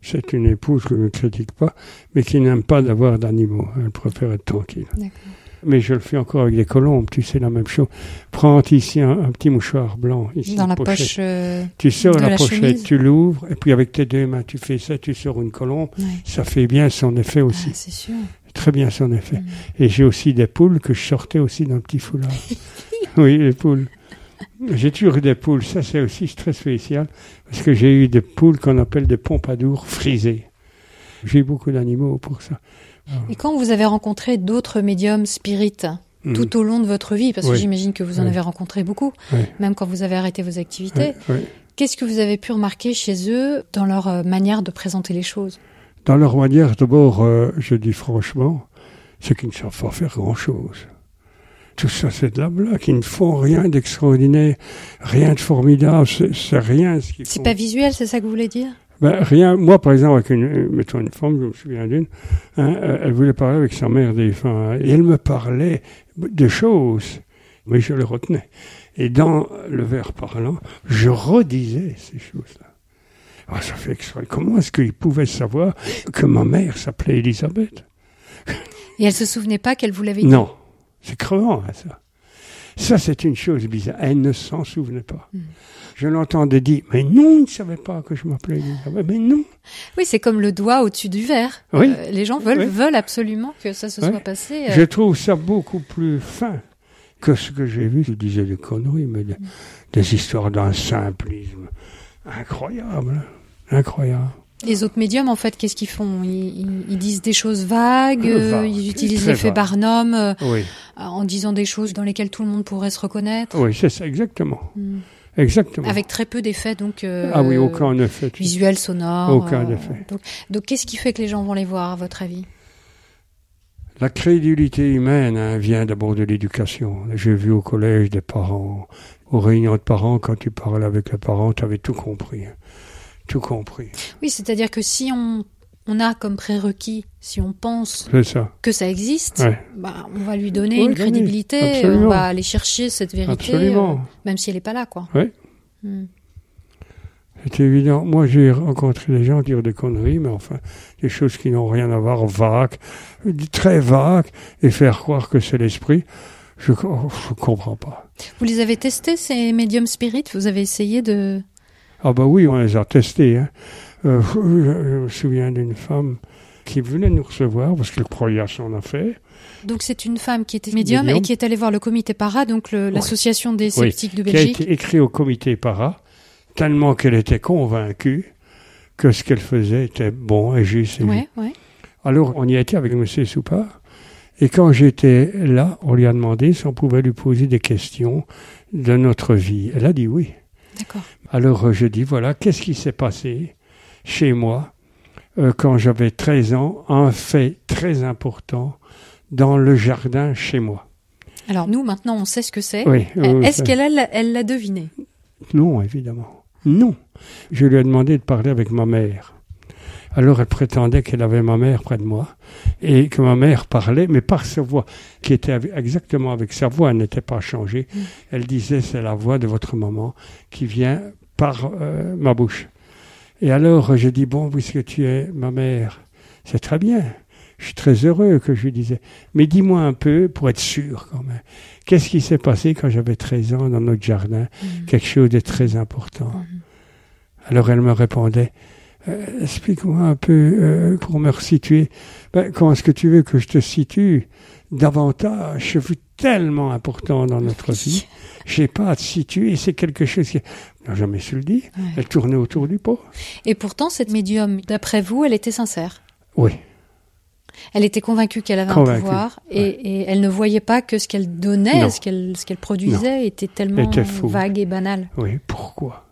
C'est une épouse que je ne critique pas, mais qui n'aime pas d'avoir d'animaux. Elle préfère être tranquille. Mais je le fais encore avec des colombes, tu sais, la même chose. Prends ici un, un petit mouchoir blanc. Ici, Dans la pochette. poche. euh, Tu sors de la, la pochette, chemise. tu l'ouvres, et puis avec tes deux mains, tu fais ça, tu sors une colombe. ouais. Ça fait bien son effet Ah, aussi. c'est sûr. Très bien son effet. Mm. Et j'ai aussi des poules que je sortais aussi dans le petit foulard. (laughs) oui, les poules. J'ai toujours eu des poules. Ça, c'est aussi très spécial. Parce que j'ai eu des poules qu'on appelle des pompadours frisées. J'ai eu beaucoup d'animaux pour ça. Et quand vous avez rencontré d'autres médiums spirites Mm. tout au long de votre vie, parce que j'imagine que vous en Oui. avez rencontré beaucoup, Oui. même quand vous avez arrêté vos activités, qu'est-ce que vous avez pu remarquer chez eux dans leur euh, manière de présenter les choses? Dans leur manière, d'abord, euh, je dis franchement, c'est qu'ils ne savent pas faire grand-chose. Tout ça, c'est de la blague. Ils ne font rien d'extraordinaire, rien de formidable. C'est rien ce C'est font. pas visuel, c'est ça que vous voulez dire? Ben, rien. Moi, par exemple, avec une, mettons une femme, je me souviens d'une, hein, elle voulait parler avec sa mère défunt, et elle me parlait de choses, mais je les retenais. Et dans le verre parlant, je redisais ces choses-là. Ah, ça fait extraordinaire. Comment est-ce qu'ils pouvaient savoir que ma mère s'appelait Elisabeth Et elle se souvenait pas qu'elle vous l'avait dit? Non, c'est crevant, hein, ça. Ça, c'est une chose bizarre. Elle ne s'en souvenait pas. Mm. Je l'entendais dire, mais non, il ne savait pas que je m'appelais Elisabeth. Mais non. Oui, c'est comme le doigt au-dessus du verre. Oui. Euh, les gens veulent, Oui. veulent absolument que ça se Oui. soit passé. euh, Je trouve ça beaucoup plus fin que ce que j'ai vu. Je disais des conneries, mais des, des histoires d'un simplisme incroyable. Incroyable. Les autres médiums, en fait, qu'est-ce qu'ils font? Ils, disent des choses vagues, Euh, euh, ils utilisent l'effet. Barnum euh, Oui, en disant des choses dans lesquelles tout le monde pourrait se reconnaître, oui, c'est ça, exactement. Mm. Exactement. avec très peu d'effets, donc euh, ah oui, aucun effet. visuels, sonores. Aucun euh, effet. Donc, donc qu'est-ce qui fait que les gens vont les voir, à votre avis? La crédulité humaine hein, vient d'abord de l'éducation. J'ai vu au collège des parents, aux réunions de parents, quand tu parlais avec les parents, tu avais tout compris. Tout compris. Oui, c'est-à-dire que si on, on a comme prérequis, si on pense ça. que ça existe, Ouais. bah, on va lui donner Oui, une crédibilité, absolument. on va aller chercher cette vérité, euh, même si elle n'est pas là, quoi. Oui. Mm. C'est évident. Moi, j'ai rencontré des gens qui dirent des conneries, mais enfin, des choses qui n'ont rien à voir, vagues, très vagues, et faire croire que c'est l'esprit. Je, (laughs) je comprends pas. Vous les avez testés, ces médiums spirites Vous avez essayé de... Ah bah oui, on les a testés. Hein. Euh, (laughs) je, me souviens d'une femme qui venait nous recevoir parce qu'elle croyait à son affaire. Donc c'est une femme qui était médium, Médium. et qui est allée voir le comité para, donc l'association des sceptiques de qui a Belgique. été écrit au comité para, tellement qu'elle était convaincue que ce qu'elle faisait était bon et juste. et Ouais, ouais. Alors, on y a été avec M. Soupard. Et quand j'étais là, on lui a demandé si on pouvait lui poser des questions de notre vie. Elle a dit oui. D'accord. Alors, euh, je dis, voilà, qu'est-ce qui s'est passé chez moi euh, quand j'avais 13 ans Un fait très important dans le jardin chez moi. Alors nous, maintenant, on sait ce que c'est. Oui. Oui, Est-ce qu'elle elle l'a deviné? Non, évidemment. Non. Je lui ai demandé de parler avec ma mère. Alors elle prétendait qu'elle avait ma mère près de moi et que ma mère parlait, mais par sa voix, qui était avec- exactement avec sa voix, elle n'était pas changée. Mm. Elle disait c'est la voix de votre maman qui vient par euh, ma bouche. Et alors je dis bon, puisque tu es ma mère, c'est très bien. Je suis très heureux que je lui disais. Mais dis-moi un peu, pour être sûr quand même, qu'est-ce qui s'est passé quand j'avais 13 ans dans notre jardin? Mm. quelque chose de très important. Mhm. Alors elle me répondait, explique-moi un peu euh, pour me resituer. Ben, comment est-ce que tu veux que je te situe davantage? C'est vu tellement important dans notre vie. J'ai pas à te situer, c'est quelque chose qui... n'a jamais su le dire. Ouais. Elle tournait autour du pot. Et pourtant, cette médium, d'après vous, elle était sincère? Oui, Elle était convaincue qu'elle avait Convaincue, un pouvoir et, et elle ne voyait pas que ce qu'elle donnait, Non. ce qu'elle ce qu'elle produisait était tellement Était vague et banal. oui. Pourquoi?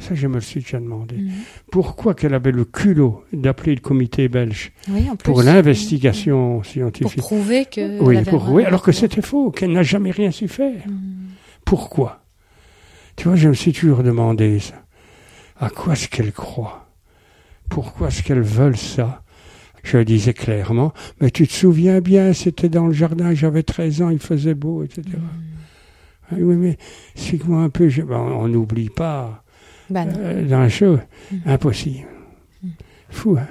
Ça, je me le suis déjà demandé. Mhm. Pourquoi qu'elle avait le culot d'appeler le comité belge Oui, en plus. pour l'investigation Pour scientifique prouver que. Oui, pour, oui, alors que c'était faux, qu'elle n'a jamais rien su faire. Mhm. Pourquoi? Tu vois, je me suis toujours demandé ça. À quoi est-ce qu'elles croient Pourquoi est-ce qu'elles veulent ça? Je le disais clairement, mais tu te souviens bien, c'était dans le jardin, j'avais 13 ans, il faisait beau, etc. Ah oui, mais explique-moi un peu, je- ben, on n'oublie pas Euh, dans la chose. Mhm. Impossible. Fou, hein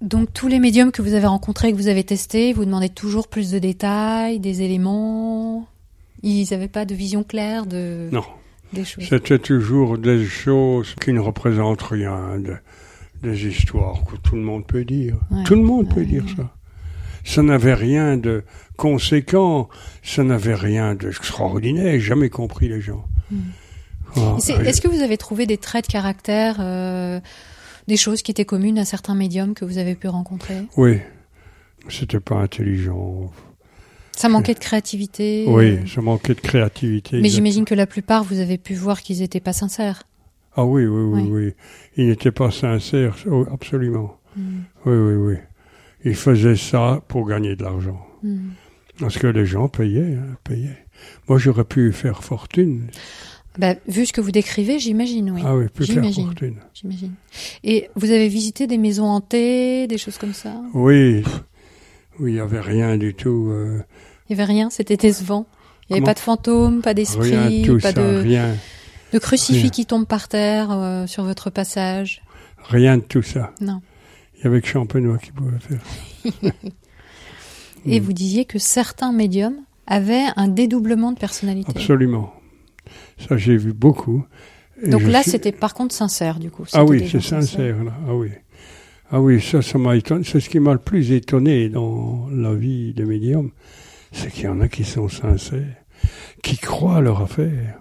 Donc tous les médiums que vous avez rencontrés, que vous avez testés, vous demandez toujours plus de détails, des éléments. Ils n'avaient pas de vision claire de Non. des choses. C'était toujours des choses qui ne représentent rien, de- des histoires que tout le monde peut dire. Ouais. Tout le monde peut Ouais, dire ça. Ça n'avait rien de conséquent, ça n'avait rien d'extraordinaire, jamais compris les gens. Mm. Est-ce que vous avez trouvé des traits de caractère, euh, des choses qui étaient communes à certains médiums que vous avez pu rencontrer? Oui, c'était pas intelligent. Ça manquait de créativité Oui, euh, ça manquait de créativité. Mais j'imagine que la plupart, vous avez pu voir qu'ils n'étaient pas sincères. Ah oui, oui, oui, Oui. oui. Il n'était pas sincère, oh, absolument. Mm. Oui, oui, oui. Il faisait ça pour gagner de l'argent. Mm. Parce que les gens payaient, hein, payaient. Moi, j'aurais pu faire fortune. Bah, vu ce que vous décrivez, j'imagine, oui. Ah oui, faire J'imagine. fortune. J'imagine. Et vous avez visité des maisons hantées, des choses comme ça? Oui, oui, il n'y avait rien du tout. euh, Il n'y avait rien, c'était décevant. Il n'y avait pas de fantômes, pas d'esprit, de tout pas ça, de, rien, de crucifix Rien. qui tombe par terre euh, sur votre passage. rien de tout ça. Non. Il y avait que Champenois qui pouvait faire. (laughs) Et Mm. vous disiez que certains médiums avait un dédoublement de personnalité. Absolument. Ça, j'ai vu beaucoup. Et Donc là, suis- c'était par contre sincère, du coup. Ah oui, des c'est sincère, là. Ah oui. Ah oui, ça, ça m'a étonné. C'est ce qui m'a le plus étonné dans la vie de médium. C'est qu'il y en a qui sont sincères, qui croient à leur affaire.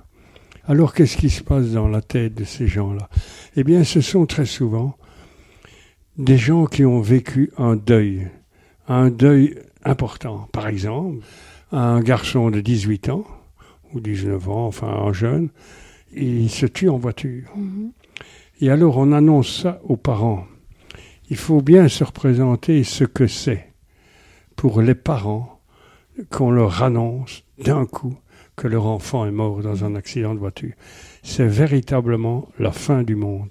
Alors, qu'est-ce qui se passe dans la tête de ces gens-là? Eh bien, ce sont très souvent des gens qui ont vécu un deuil, un deuil important. Par exemple, un garçon de 18 ans, ou 19 ans, enfin un jeune, il se tue en voiture. Et alors on annonce ça aux parents. Il faut bien se représenter ce que c'est pour les parents qu'on leur annonce d'un coup que leur enfant est mort dans un accident de voiture. C'est véritablement la fin du monde.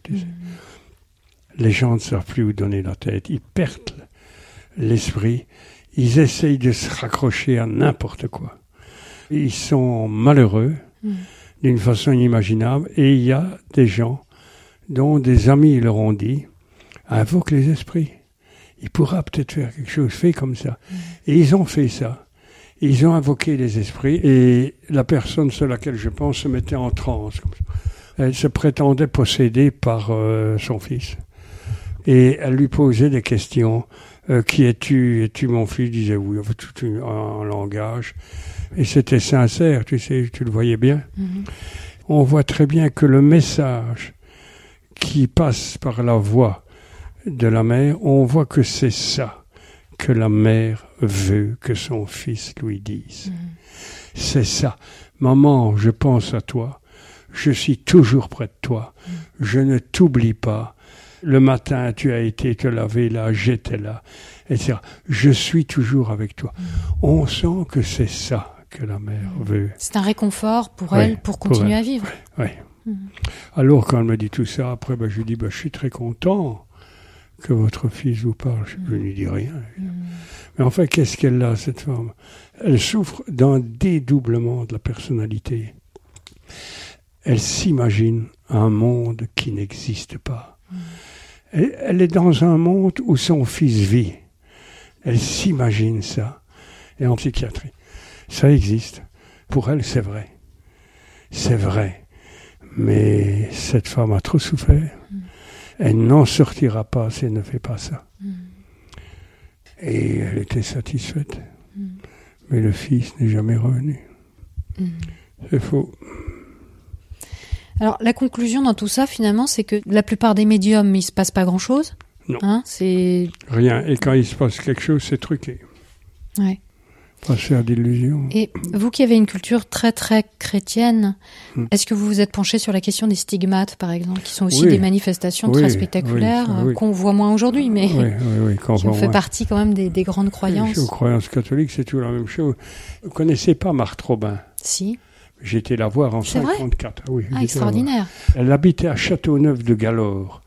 Les gens ne savent plus où donner la tête. Ils perdent l'esprit. Ils essayent de se raccrocher à n'importe quoi. Ils sont malheureux Mhm. d'une façon inimaginable. Et il y a des gens dont des amis leur ont dit invoque les esprits. Il pourra peut-être faire quelque chose, fais comme ça. Et ils ont fait ça. Ils ont invoqué les esprits et la personne sur laquelle je pense se mettait en transe. Elle se prétendait possédée par euh, son fils. Et elle lui posait des questions. Euh, qui es-tu? Es-tu mon fils? Il disait oui, enfin, tout un langage. Et c'était sincère, tu sais, tu le voyais bien Mhm. on voit très bien que le message qui passe par la voix de la mère, on voit que c'est ça que la mère veut que son fils lui dise. Mhm. C'est ça. Maman, je pense à toi. Je suis toujours près de toi. Je ne t'oublie pas. Le matin, tu as été te laver là, j'étais là, etc. Je suis toujours avec toi. On sent que c'est ça que la mère veut. C'est un réconfort pour elle pour pour continuer elle. à vivre. Oui. Mhm. Alors, quand elle me dit tout ça, après, ben, je lui dis, ben, je suis très content que votre fils vous parle. Je ne lui dis rien. Mhm. Mais enfin, qu'est-ce qu'elle a, cette femme? Elle souffre d'un dédoublement de la personnalité. Elle s'imagine un monde qui n'existe pas. Elle, elle est dans un monde où son fils vit. Elle s'imagine ça. Et en psychiatrie, ça existe. Pour elle, c'est vrai. C'est vrai. Mais cette femme a trop souffert. Elle n'en sortira pas si elle ne fait pas ça. Et elle était satisfaite. Mais le fils n'est jamais revenu. C'est faux. Alors la conclusion dans tout ça finalement, c'est que la plupart des médiums, il se passe pas grand-chose. Non. Hein, c'est Rien. Et quand il se passe quelque chose, c'est truqué. ouais. Pas faire d'illusions. Et vous qui avez une culture très très chrétienne, Hmm. est-ce que vous vous êtes penché sur la question des stigmates, par exemple, qui sont aussi Oui. des manifestations Oui, très spectaculaires oui. qu'on voit moins aujourd'hui, mais qui ont on fait partie quand même des, des grandes croyances Aux croyances catholiques, c'est toujours la même chose. Vous connaissez pas Marthe Robin? Si, été la voir en C'est vrai? 54. Ah oui, ah, extraordinaire. Elle habitait à Châteauneuf de Galore,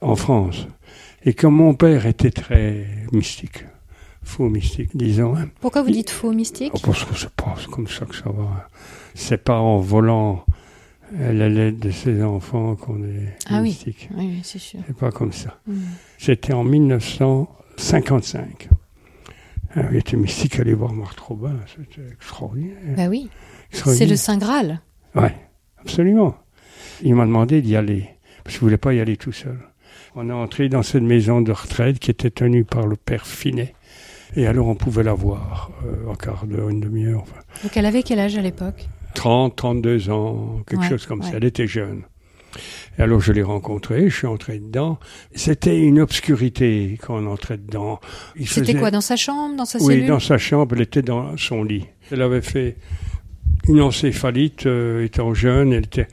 en France. Et comme mon père était très mystique, faux mystique, disons, hein, Pourquoi vous dites faux mystique oh, parce que c'est pas comme ça que ça va. C'est pas en volant à la l'aide de ses enfants qu'on est Ah mystique. Oui, oui, c'est sûr. C'est pas comme ça. Hmm. C'était en 1955. Ah, Il était mystique aller voir Marthe Robin, c'était extraordinaire. Bah oui, c'est le Saint Graal. Ouais, absolument. Il m'a demandé d'y aller, parce qu'il ne voulait pas y aller tout seul. On est entré dans cette maison de retraite qui était tenue par le père Finet. Et alors on pouvait la voir, euh, un quart d'heure, une demi-heure, enfin. Donc elle avait quel âge à l'époque? 30, 32 ans, quelque Ouais, chose comme ça. Elle était jeune. Et alors je l'ai rencontrée, je suis entré dedans. C'était une obscurité quand on entrait dedans. C'était faisait- quoi, dans sa chambre, dans sa Oui, cellule? dans sa chambre, elle était dans son lit. Elle avait fait une encéphalite euh, étant jeune, elle était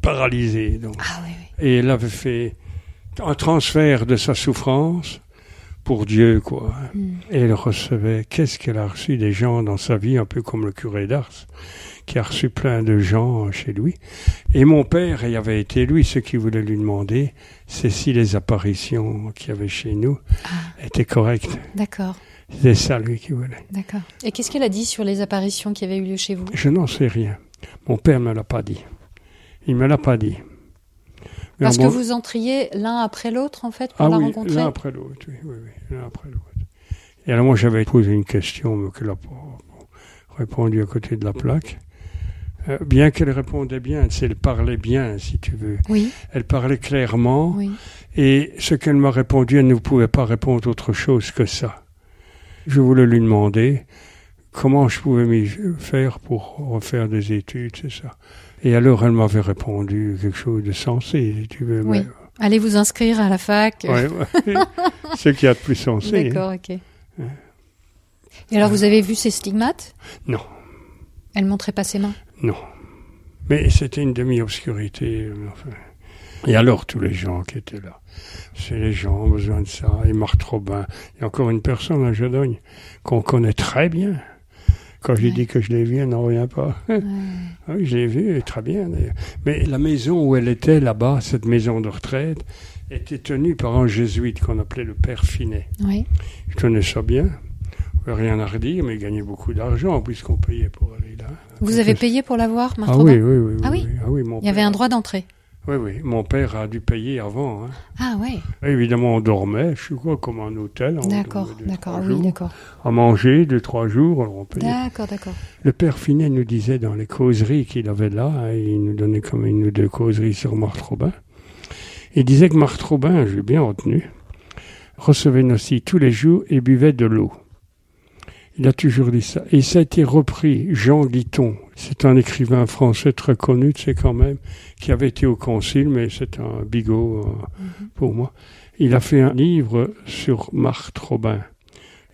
paralysée. Donc. Ah oui, oui. Et elle avait fait un transfert de sa souffrance pour Dieu, quoi. Hmm. Et elle recevait, qu'est-ce qu'elle a reçu des gens dans sa vie, un peu comme le curé d'Ars, qui a reçu plein de gens chez lui. Et mon père, y avait été lui, ce qu'il voulait lui demander, c'est si les apparitions qu'il y avait chez nous Ah. étaient correctes. D'accord, C'est ça, lui, qui voulait. d'accord. Et qu'est-ce qu'elle a dit sur les apparitions qui avaient eu lieu chez vous? Je n'en sais rien. Mon père me l'a pas dit. Il me l'a pas dit. Parce bon- que vous entriez l'un après l'autre, en fait, pour ah la oui, rencontrer l'un après l'autre, oui, oui, oui, l'un après l'autre. Et alors moi j'avais posé une question, mais qu'elle n'a pas répondu à côté de la plaque. Euh, bien qu'elle répondait bien, elle parlait bien, si tu veux. Oui, Elle parlait clairement. oui. Et ce qu'elle m'a répondu, elle ne pouvait pas répondre autre chose que ça. Je voulais lui demander comment je pouvais m'y faire pour refaire des études, c'est ça. Et alors elle m'avait répondu quelque chose de sensé, si tu veux. Oui. mais- Allez vous inscrire à la fac. Ouais, ouais. (laughs) ce qu'il y a de plus sensé. hein. D'accord, ok. Et alors, vous avez vu ses stigmates? Non. Elle montrait pas ses mains? Non. Mais c'était une demi-obscurité. euh, enfin. Et alors, tous les gens qui étaient là. C'est les gens ont besoin de ça. Et Marthe Robin. Il y a encore une personne à Jodogne qu'on connaît très bien. Quand j'ai Ouais. dit que je l'ai vue, elle n'en revient pas. (laughs) Ah oui, je l'ai vue, très bien d'ailleurs. Mais la maison où elle était là-bas, cette maison de retraite, était tenue par un jésuite qu'on appelait le Père Finet. Oui. Je connais ça bien. Rien à redire, mais il gagnait beaucoup d'argent puisqu'on payait pour aller là. Vous avez payé pour l'avoir, Ah Robin oui, oui, oui. Ah oui Ah oui, mon Il y avait un droit d'entrée. Oui, oui. Mon père a dû payer avant. hein. Ah ouais. Évidemment, on dormait, je sais quoi, comme un hôtel. D'accord, d'accord. Oui, d'accord. À manger, deux, trois jours, alors on payait. D'accord, d'accord. Le père Finet nous disait dans les causeries qu'il avait là, hein, il nous donnait comme une ou deux causeries sur Marthe Robin. Il disait que Marthe Robin, j'ai bien retenu, recevait Nossi tous les jours et buvait de l'eau. Il a toujours dit ça. Et ça a été repris. Jean Guiton, c'est un écrivain français très connu, tu sais quand même, qui avait été au concile, mais c'est un bigot euh, pour moi. Il a fait un livre sur Marthe Robin.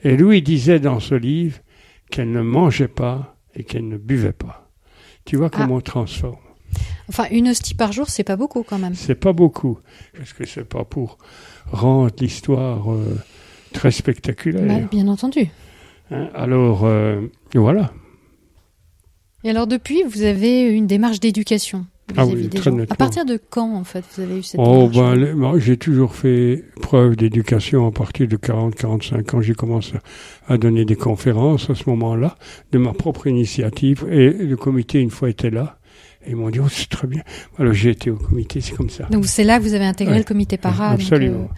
Et lui, il disait dans ce livre qu'elle ne mangeait pas et qu'elle ne buvait pas. Tu vois comment on transforme. Enfin, une hostie par jour, c'est pas beaucoup quand même. C'est pas beaucoup. Est-ce que c'est pas pour rendre l'histoire euh, très spectaculaire Bah, bien entendu. Hein Alors, euh, voilà. Et alors, depuis, vous avez une démarche d'éducation Ah oui, très nettement. À partir de quand, en fait, vous avez eu cette Oh, démarche ben, j'ai toujours fait preuve d'éducation à partir de 40-45 ans. J'ai commencé à donner des conférences à ce moment-là, de ma propre initiative. Et le comité, une fois, était là. Et ils m'ont dit, oh, c'est très bien. Alors, j'ai été au comité, c'est comme ça. Donc, c'est là que vous avez intégré Ouais. le comité para, Absolument.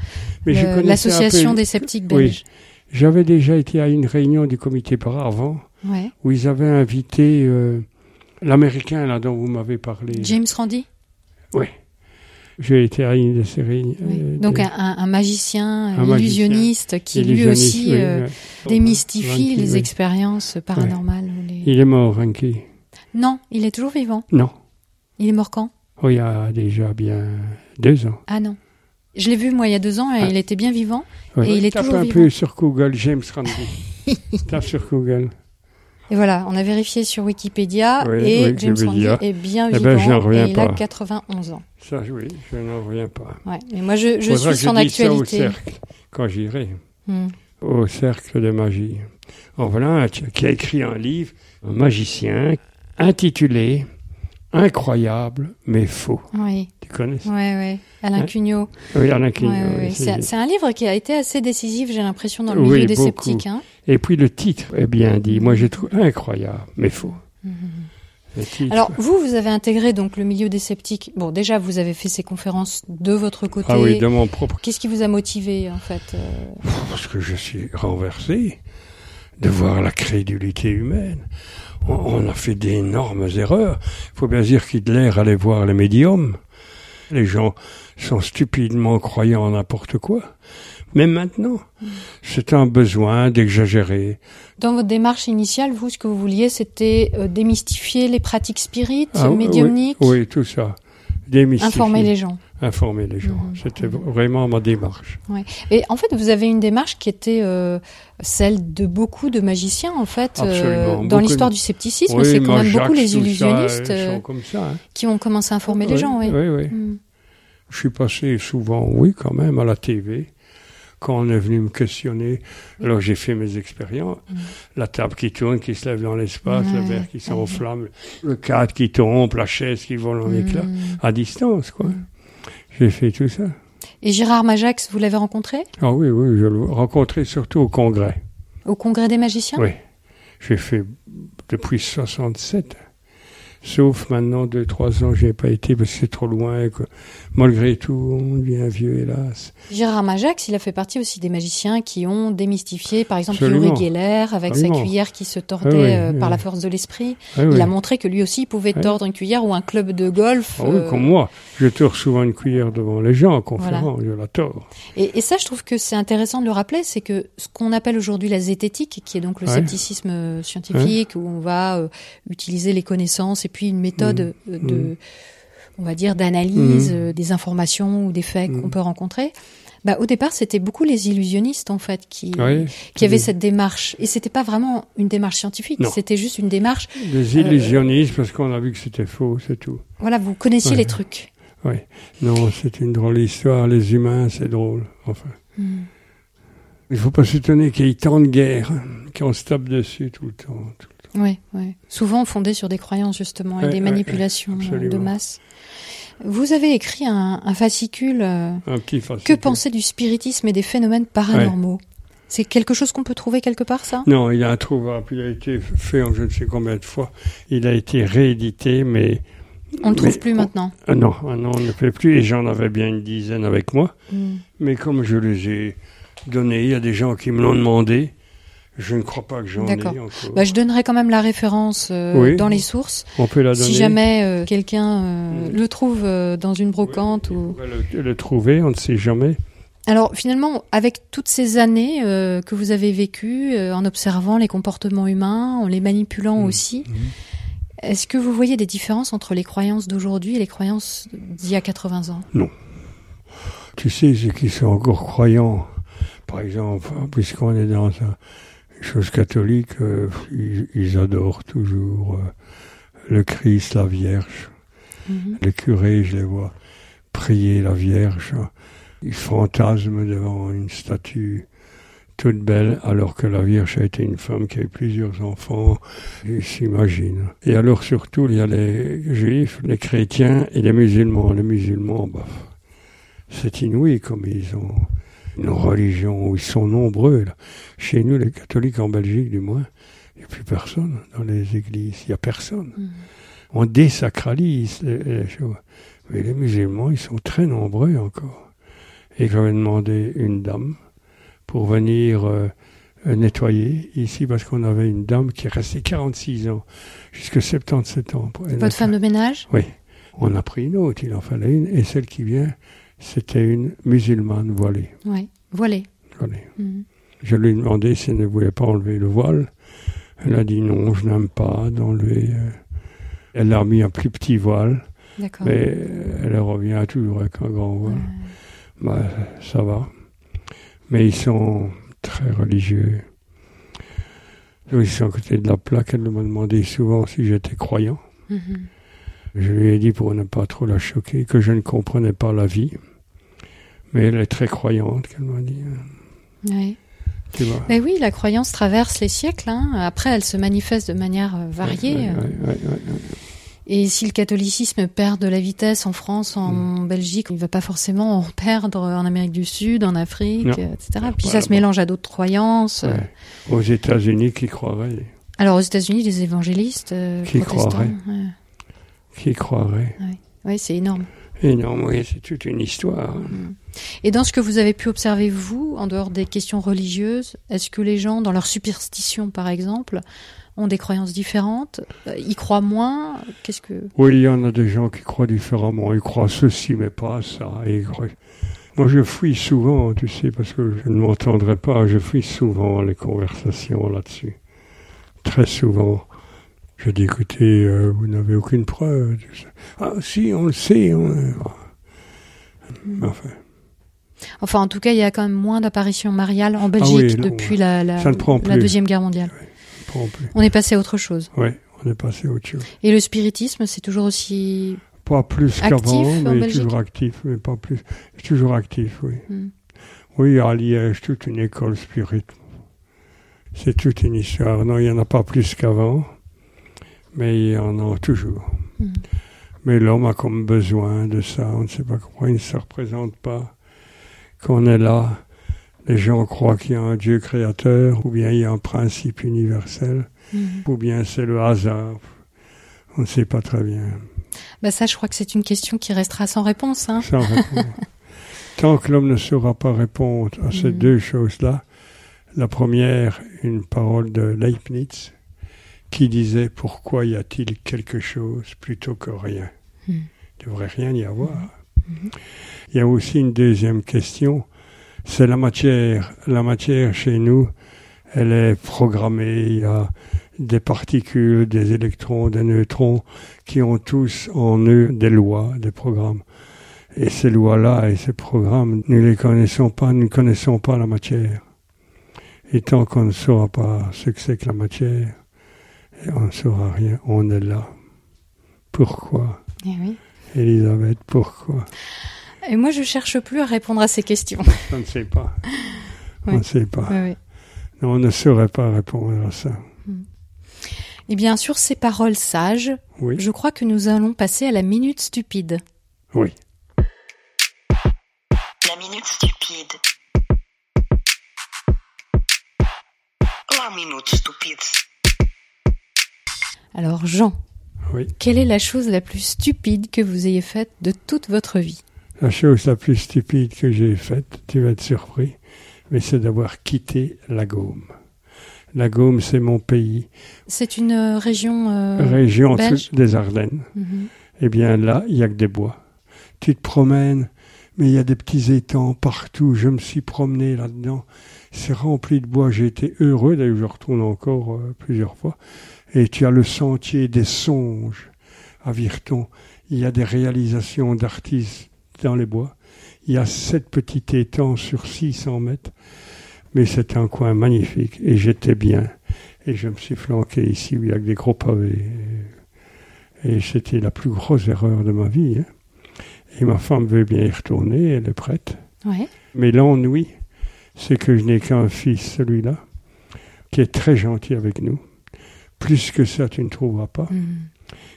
euh, l'association des sceptiques Oui. J'avais déjà été à une réunion du comité para avant, Ouais. où ils avaient invité euh, l'Américain, là, dont vous m'avez parlé. James Randi? Oui. J'ai été à une de ces réunions. Oui. euh, Donc, un, magicien, Un magicien. illusionniste qui, lui aussi, oui, euh, démystifie Ranky, les oui. expériences paranormales. les- Il est mort, Ranky. Non, il est toujours vivant? Non. Il est mort quand? Oh, il y a déjà bien deux ans. Ah non. Je l'ai vu, moi, il y a deux ans, et Ah. il était bien vivant. Ouais. Et il est Tape toujours un vivant. peu sur Google, James Randi. (laughs) Tape sur Google. Et voilà, on a vérifié sur Wikipédia, Oui, et oui, James Randi est bien Eh vivant, ben, je reviens et il a pas. 91 ans. Ça, oui, je n'en reviens pas. Ouais. Mais moi, je, suis son je dise ça au actualité. cercle, quand j'irai. Hmm. Au cercle de magie. En voilà un qui a écrit un livre, un magicien, intitulé Incroyable mais faux. Oui, Tu connais ça? Ouais, ouais. Alain Hein Cugnot. Oui, Alain Ouais, oui, ouais. c'est- un livre qui a été assez décisif, j'ai l'impression, dans le Oui, milieu des beaucoup. sceptiques. Hein. Et puis le titre est bien dit. Moi, j'ai trouvé incroyable mais faux. Titre- Alors, vous, vous avez intégré donc le milieu des sceptiques. Bon, déjà, vous avez fait ces conférences de votre côté. ah oui, de mon propre Qu'est-ce qui vous a motivé, en fait euh, parce que je suis renversé de voir la crédulité humaine. On, a fait d'énormes erreurs. Il faut bien dire qu'Hitler allait voir les médiums. Les gens sont stupidement croyants en n'importe quoi. Mais maintenant, c'est un besoin d'exagérer. Dans votre démarche initiale, vous, ce que vous vouliez, c'était euh, démystifier les pratiques spirites, Ah, oui, médiumniques, Oui, tout ça. Démystifier. informer les gens. Informer les gens. Mhm. C'était vraiment ma démarche. Et en fait, vous avez une démarche qui était euh, celle de beaucoup de magiciens, en fait, euh, dans l'histoire de- du scepticisme. Oui, c'est quand même beaucoup les ça, illusionnistes euh, ça. hein. qui ont commencé à informer les gens. Oui. Oui, oui. Mm. Je suis passé souvent, oui, quand même, à la TV. Quand on est venu me questionner, alors j'ai fait mes expériences. La table qui tourne, qui se lève dans l'espace, le Ouais, verre qui s'enflamme, le cadre qui tombe, la chaise qui vole en éclats, Mm. à distance, quoi. J'ai fait tout ça. Et Gérard Majax, vous l'avez rencontré? Ah oui, oui, je l'ai rencontré surtout au congrès. au congrès des magiciens? Oui. J'ai fait depuis 67. Sauf maintenant, deux, trois ans, j'ai pas été parce que c'est trop loin et que malgré tout, on devient vieux, hélas. Gérard Majax, il a fait partie aussi des magiciens qui ont démystifié, par exemple. Yuri Geller avec sa cuillère qui se tordait Ah oui, euh, oui, par la force de l'esprit. Ah Il a montré que lui aussi pouvait tordre une cuillère ou un club de golf. Ah oui, euh, comme moi. Je tords souvent une cuillère devant les gens en conférence, je la tords. Et, et ça, je trouve que c'est intéressant de le rappeler, c'est que ce qu'on appelle aujourd'hui la zététique, qui est donc le scepticisme scientifique, où on va euh, utiliser les connaissances et puis une méthode euh, de, Mhm. on va dire, d'analyse Mhm. euh, des informations ou des faits qu'on peut rencontrer. Bah, au départ, c'était beaucoup les illusionnistes en fait qui Oui. qui avaient cette démarche. Et c'était pas vraiment une démarche scientifique, c'était juste une démarche. Des illusionnistes parce qu'on a vu que c'était faux, c'est tout. Voilà, vous connaissiez Ouais. les trucs. Oui. Non, c'est une drôle histoire. Les humains, c'est drôle. Enfin. Mhm. Il faut pas s'étonner qu'il y ait tant de guerres, qu'on se tape dessus tout le temps. tout le temps. Oui, oui. Souvent fondé sur des croyances justement et des ouais, manipulations euh, de masse. Vous avez écrit un, un fascicule euh, Un petit fascicule. Que penser du spiritisme et des phénomènes paranormaux? C'est quelque chose qu'on peut trouver quelque part, ça? Non, il est introuvable. Il a été fait en je ne sais combien de fois. Il a été réédité, mais... On ne trouve plus maintenant. Ah non, ah non, on ne fait plus. Et j'en avais bien une dizaine avec moi. Hmm. Mais comme je les ai donnés, il y a des gens qui me l'ont demandé. Je ne crois pas que j'en ai D'accord. encore. Bah, je donnerai quand même la référence euh, Oui. dans les sources. On peut la donner. Si jamais euh, quelqu'un euh, Mm. le trouve dans une brocante Oui, ou on va le, le trouver, on ne sait jamais. Alors finalement, avec toutes ces années que vous avez vécues, en observant les comportements humains, en les manipulant Mm. aussi, Mhm. est-ce que vous voyez des différences entre les croyances d'aujourd'hui et les croyances d'il y a 80 ans? Tu sais, ceux qui sont encore croyants, par exemple, puisqu'on est dans un- une chose catholique, euh, ils, ils adorent toujours euh, le Christ, la Vierge. Mhm. Les curés, je les vois prier la Vierge. Ils fantasment devant une statue toute belle, alors que la Vierge a été une femme qui a eu plusieurs enfants. Ils s'imaginent. Et alors surtout, il y a les juifs, les chrétiens et les musulmans. Les musulmans, bah, c'est inouï comme ils ont une religion où ils sont nombreux. là. Chez nous, les catholiques en Belgique, du moins, il n'y a plus personne dans les églises. Il n'y a personne Mhm. on désacralise les, les choses. Mais les musulmans, ils sont très nombreux encore. Et j'avais demandé une dame pour venir euh, nettoyer ici parce qu'on avait une dame qui est restée 46 ans, jusqu'à 77 ans. Votre femme de ménage? Oui. On a pris une autre, il en fallait une. Et celle qui vient, c'était une musulmane voilée. Oui, voilée. voilée. Mhm. Je lui ai demandé si elle ne voulait pas enlever le voile. Elle a dit non, je n'aime pas d'enlever. euh. Elle a mis un plus petit voile. D'accord. Mais euh, elle revient toujours avec un grand voile. Bah, ça va. Mais ils sont très religieux. Ils sont à côté de la plaque. Elle m'a demandé souvent si j'étais croyant. Mhm. Je lui ai dit pour ne pas trop la choquer que je ne comprenais pas la vie. Mais elle est très croyante, qu'elle m'a dit. Oui. Tu vois. Ben oui, la croyance traverse les siècles. hein. Après, elle se manifeste de manière euh, variée. Ouais, euh. ouais, ouais, ouais, ouais. Et si le catholicisme perd de la vitesse en France, en Mm. Belgique, il ne va pas forcément en perdre en Amérique du Sud, en Afrique, Non. euh, etc. Puis ça se mélange à d'autres croyances. Ouais. Aux États-Unis, qui croirait Alors aux États-Unis, les évangélistes euh, Qui protestants. croiraient. Qui croirait Oui, c'est énorme. Énorme, oui, c'est toute une histoire. Et dans ce que vous avez pu observer, vous, en dehors des questions religieuses, est-ce que les gens, dans leur superstition par exemple, ont des croyances différentes Euh, Ils croient moins? Qu'est-ce que... Oui, il y en a des gens qui croient différemment. Ils croient ceci, mais pas ça. Et croient- Moi, je fuis souvent, tu sais, parce que je ne m'entendrai pas. Je fuis souvent les conversations là-dessus. Très souvent. Je dis, écoutez, euh, vous n'avez aucune preuve. ça. Ah, si, on le sait. on- Enfin, Enfin, en tout cas, il y a quand même moins d'apparitions mariales en Belgique Ah oui, non, depuis la, la. Deuxième Guerre mondiale. plus. On est passé à autre chose. Oui, on est passé à autre chose. Et le spiritisme, c'est toujours aussi... Pas plus qu'avant, mais Belgique? toujours actif, mais pas plus. Toujours actif, oui. Hmm. Oui, à Liège, toute une école spirit. C'est toute une histoire. Non, il n'y en a pas plus qu'avant, mais il y en a toujours. Hmm. Mais l'homme a comme besoin de ça. On ne sait pas pourquoi il ne se représente pas. Qu'on est là, les gens croient qu'il y a un Dieu créateur, ou bien il y a un principe universel, Mhm. ou bien c'est le hasard. On ne sait pas très bien. Bah ça, je crois que c'est une question qui restera sans réponse. Hein. Sans réponse. (laughs) Tant que l'homme ne saura pas répondre à ces Mhm. deux choses-là, la première, une parole de Leibniz, qui disait pourquoi y a-t-il quelque chose plutôt que rien? Mhm. Il ne devrait rien y avoir. Il y a aussi une deuxième question, c'est la matière. La matière chez nous, elle est programmée, il y a des particules, des électrons, des neutrons qui ont tous en eux des lois, des programmes. Et ces lois-là et ces programmes, nous les connaissons pas, nous ne connaissons pas la matière. Et tant qu'on ne saura pas ce que c'est que la matière, on ne saura rien, on est là. Pourquoi? Eh oui. Elisabeth, pourquoi? Et moi, je cherche plus à répondre à ces questions. On ne sait pas. (laughs) On ne sait pas. Ouais. Non, on ne saurait pas répondre à ça. Et bien, sur ces paroles sages, Oui, je crois que nous allons passer à la minute stupide. oui. La minute stupide. La minute stupide. Alors, Jean, Oui. quelle est la chose la plus stupide que vous ayez faite de toute votre vie? La chose la plus stupide que j'ai faite, tu vas être surpris, mais c'est d'avoir quitté la Gaume. La Gaume, c'est mon pays, C'est une euh, région. euh, région belge? des Ardennes. mhm. Eh bien là, il y a que des bois. Tu te promènes, mais il y a des petits étangs partout. Je me suis promené là-dedans. C'est rempli de bois. J'ai été heureux. D'ailleurs, je retourne encore euh, plusieurs fois. Et tu as le sentier des songes à Virton. Il y a des réalisations d'artistes dans les bois. Il y a sept petits étangs sur 600 mètres. Mais c'est un coin magnifique. Et j'étais bien. Et je me suis flanqué ici où il y a que des gros pavés. Et c'était la plus grosse erreur de ma vie. hein. Et ma femme veut bien y retourner, elle est prête. Ouais. Mais l'ennui, c'est que je n'ai qu'un fils, celui-là, qui est très gentil avec nous. Plus que ça, tu ne trouveras pas. Mhm.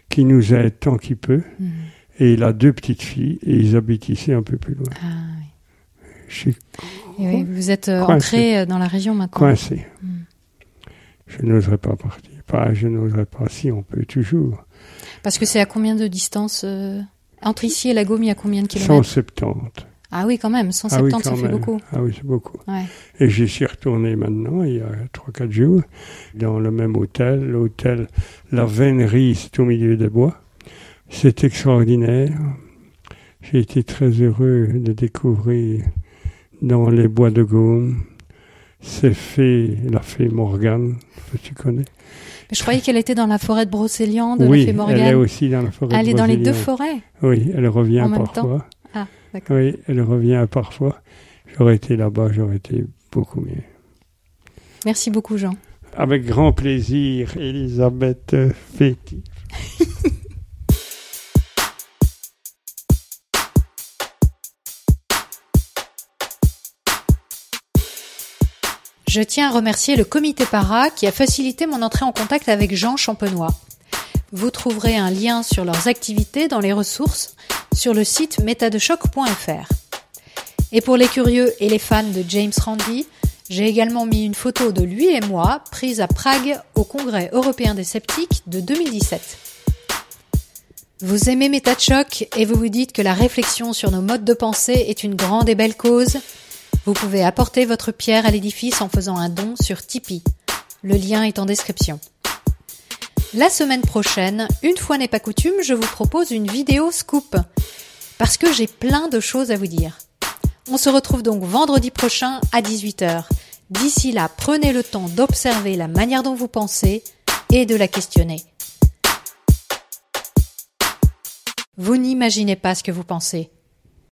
Qui nous aide tant qu'il peut. Mhm. Et il a deux petites filles, et ils habitent ici un peu plus loin. Ah, oui. Je suis oui, vous êtes euh, Coincé. entré euh, dans la région maintenant. coincé. Mhm. Je n'oserais pas partir. Pas, je n'oserais pas. Si, on peut toujours. Parce que c'est à combien de distance euh, Entre ici et la Gaume, il y a combien de kilomètres? 170. Ah oui, quand même. 170, ah oui, ça fait beaucoup. Ah oui, c'est beaucoup. Ouais. Et j'y suis retourné maintenant, il y a 3-4 jours, dans le même hôtel. L'hôtel La Vénerie, c'est au milieu des bois. C'est extraordinaire. J'ai été très heureux de découvrir dans les bois de Gaume ces fées, la fée Morgane, que tu connais. Mais je croyais qu'elle était dans la forêt de Brocéliande, oui, la fée elle est Morgane. aussi dans la forêt. Elle de est dans les deux forêts. Oui, elle revient En parfois. Oui, elle revient parfois. J'aurais été là-bas, j'aurais été beaucoup mieux. Merci beaucoup, Jean. Avec grand plaisir, Elisabeth Féti. Je tiens à remercier le comité para qui a facilité mon entrée en contact avec Jean Champenois. Vous trouverez un lien sur leurs activités dans les ressources sur le site métadechoc.fr. Et pour les curieux et les fans de James Randi, j'ai également mis une photo de lui et moi prise à Prague au Congrès européen des sceptiques de 2017. Vous aimez Méta de choc et vous vous dites que la réflexion sur nos modes de pensée est une grande et belle cause? Vous pouvez apporter votre pierre à l'édifice en faisant un don sur Tipeee. Le lien est en description. La semaine prochaine, une fois n'est pas coutume, je vous propose une vidéo scoop. Parce que j'ai plein de choses à vous dire. On se retrouve donc vendredi prochain à 18h. D'ici là, prenez le temps d'observer la manière dont vous pensez et de la questionner. Vous n'imaginez pas ce que vous pensez.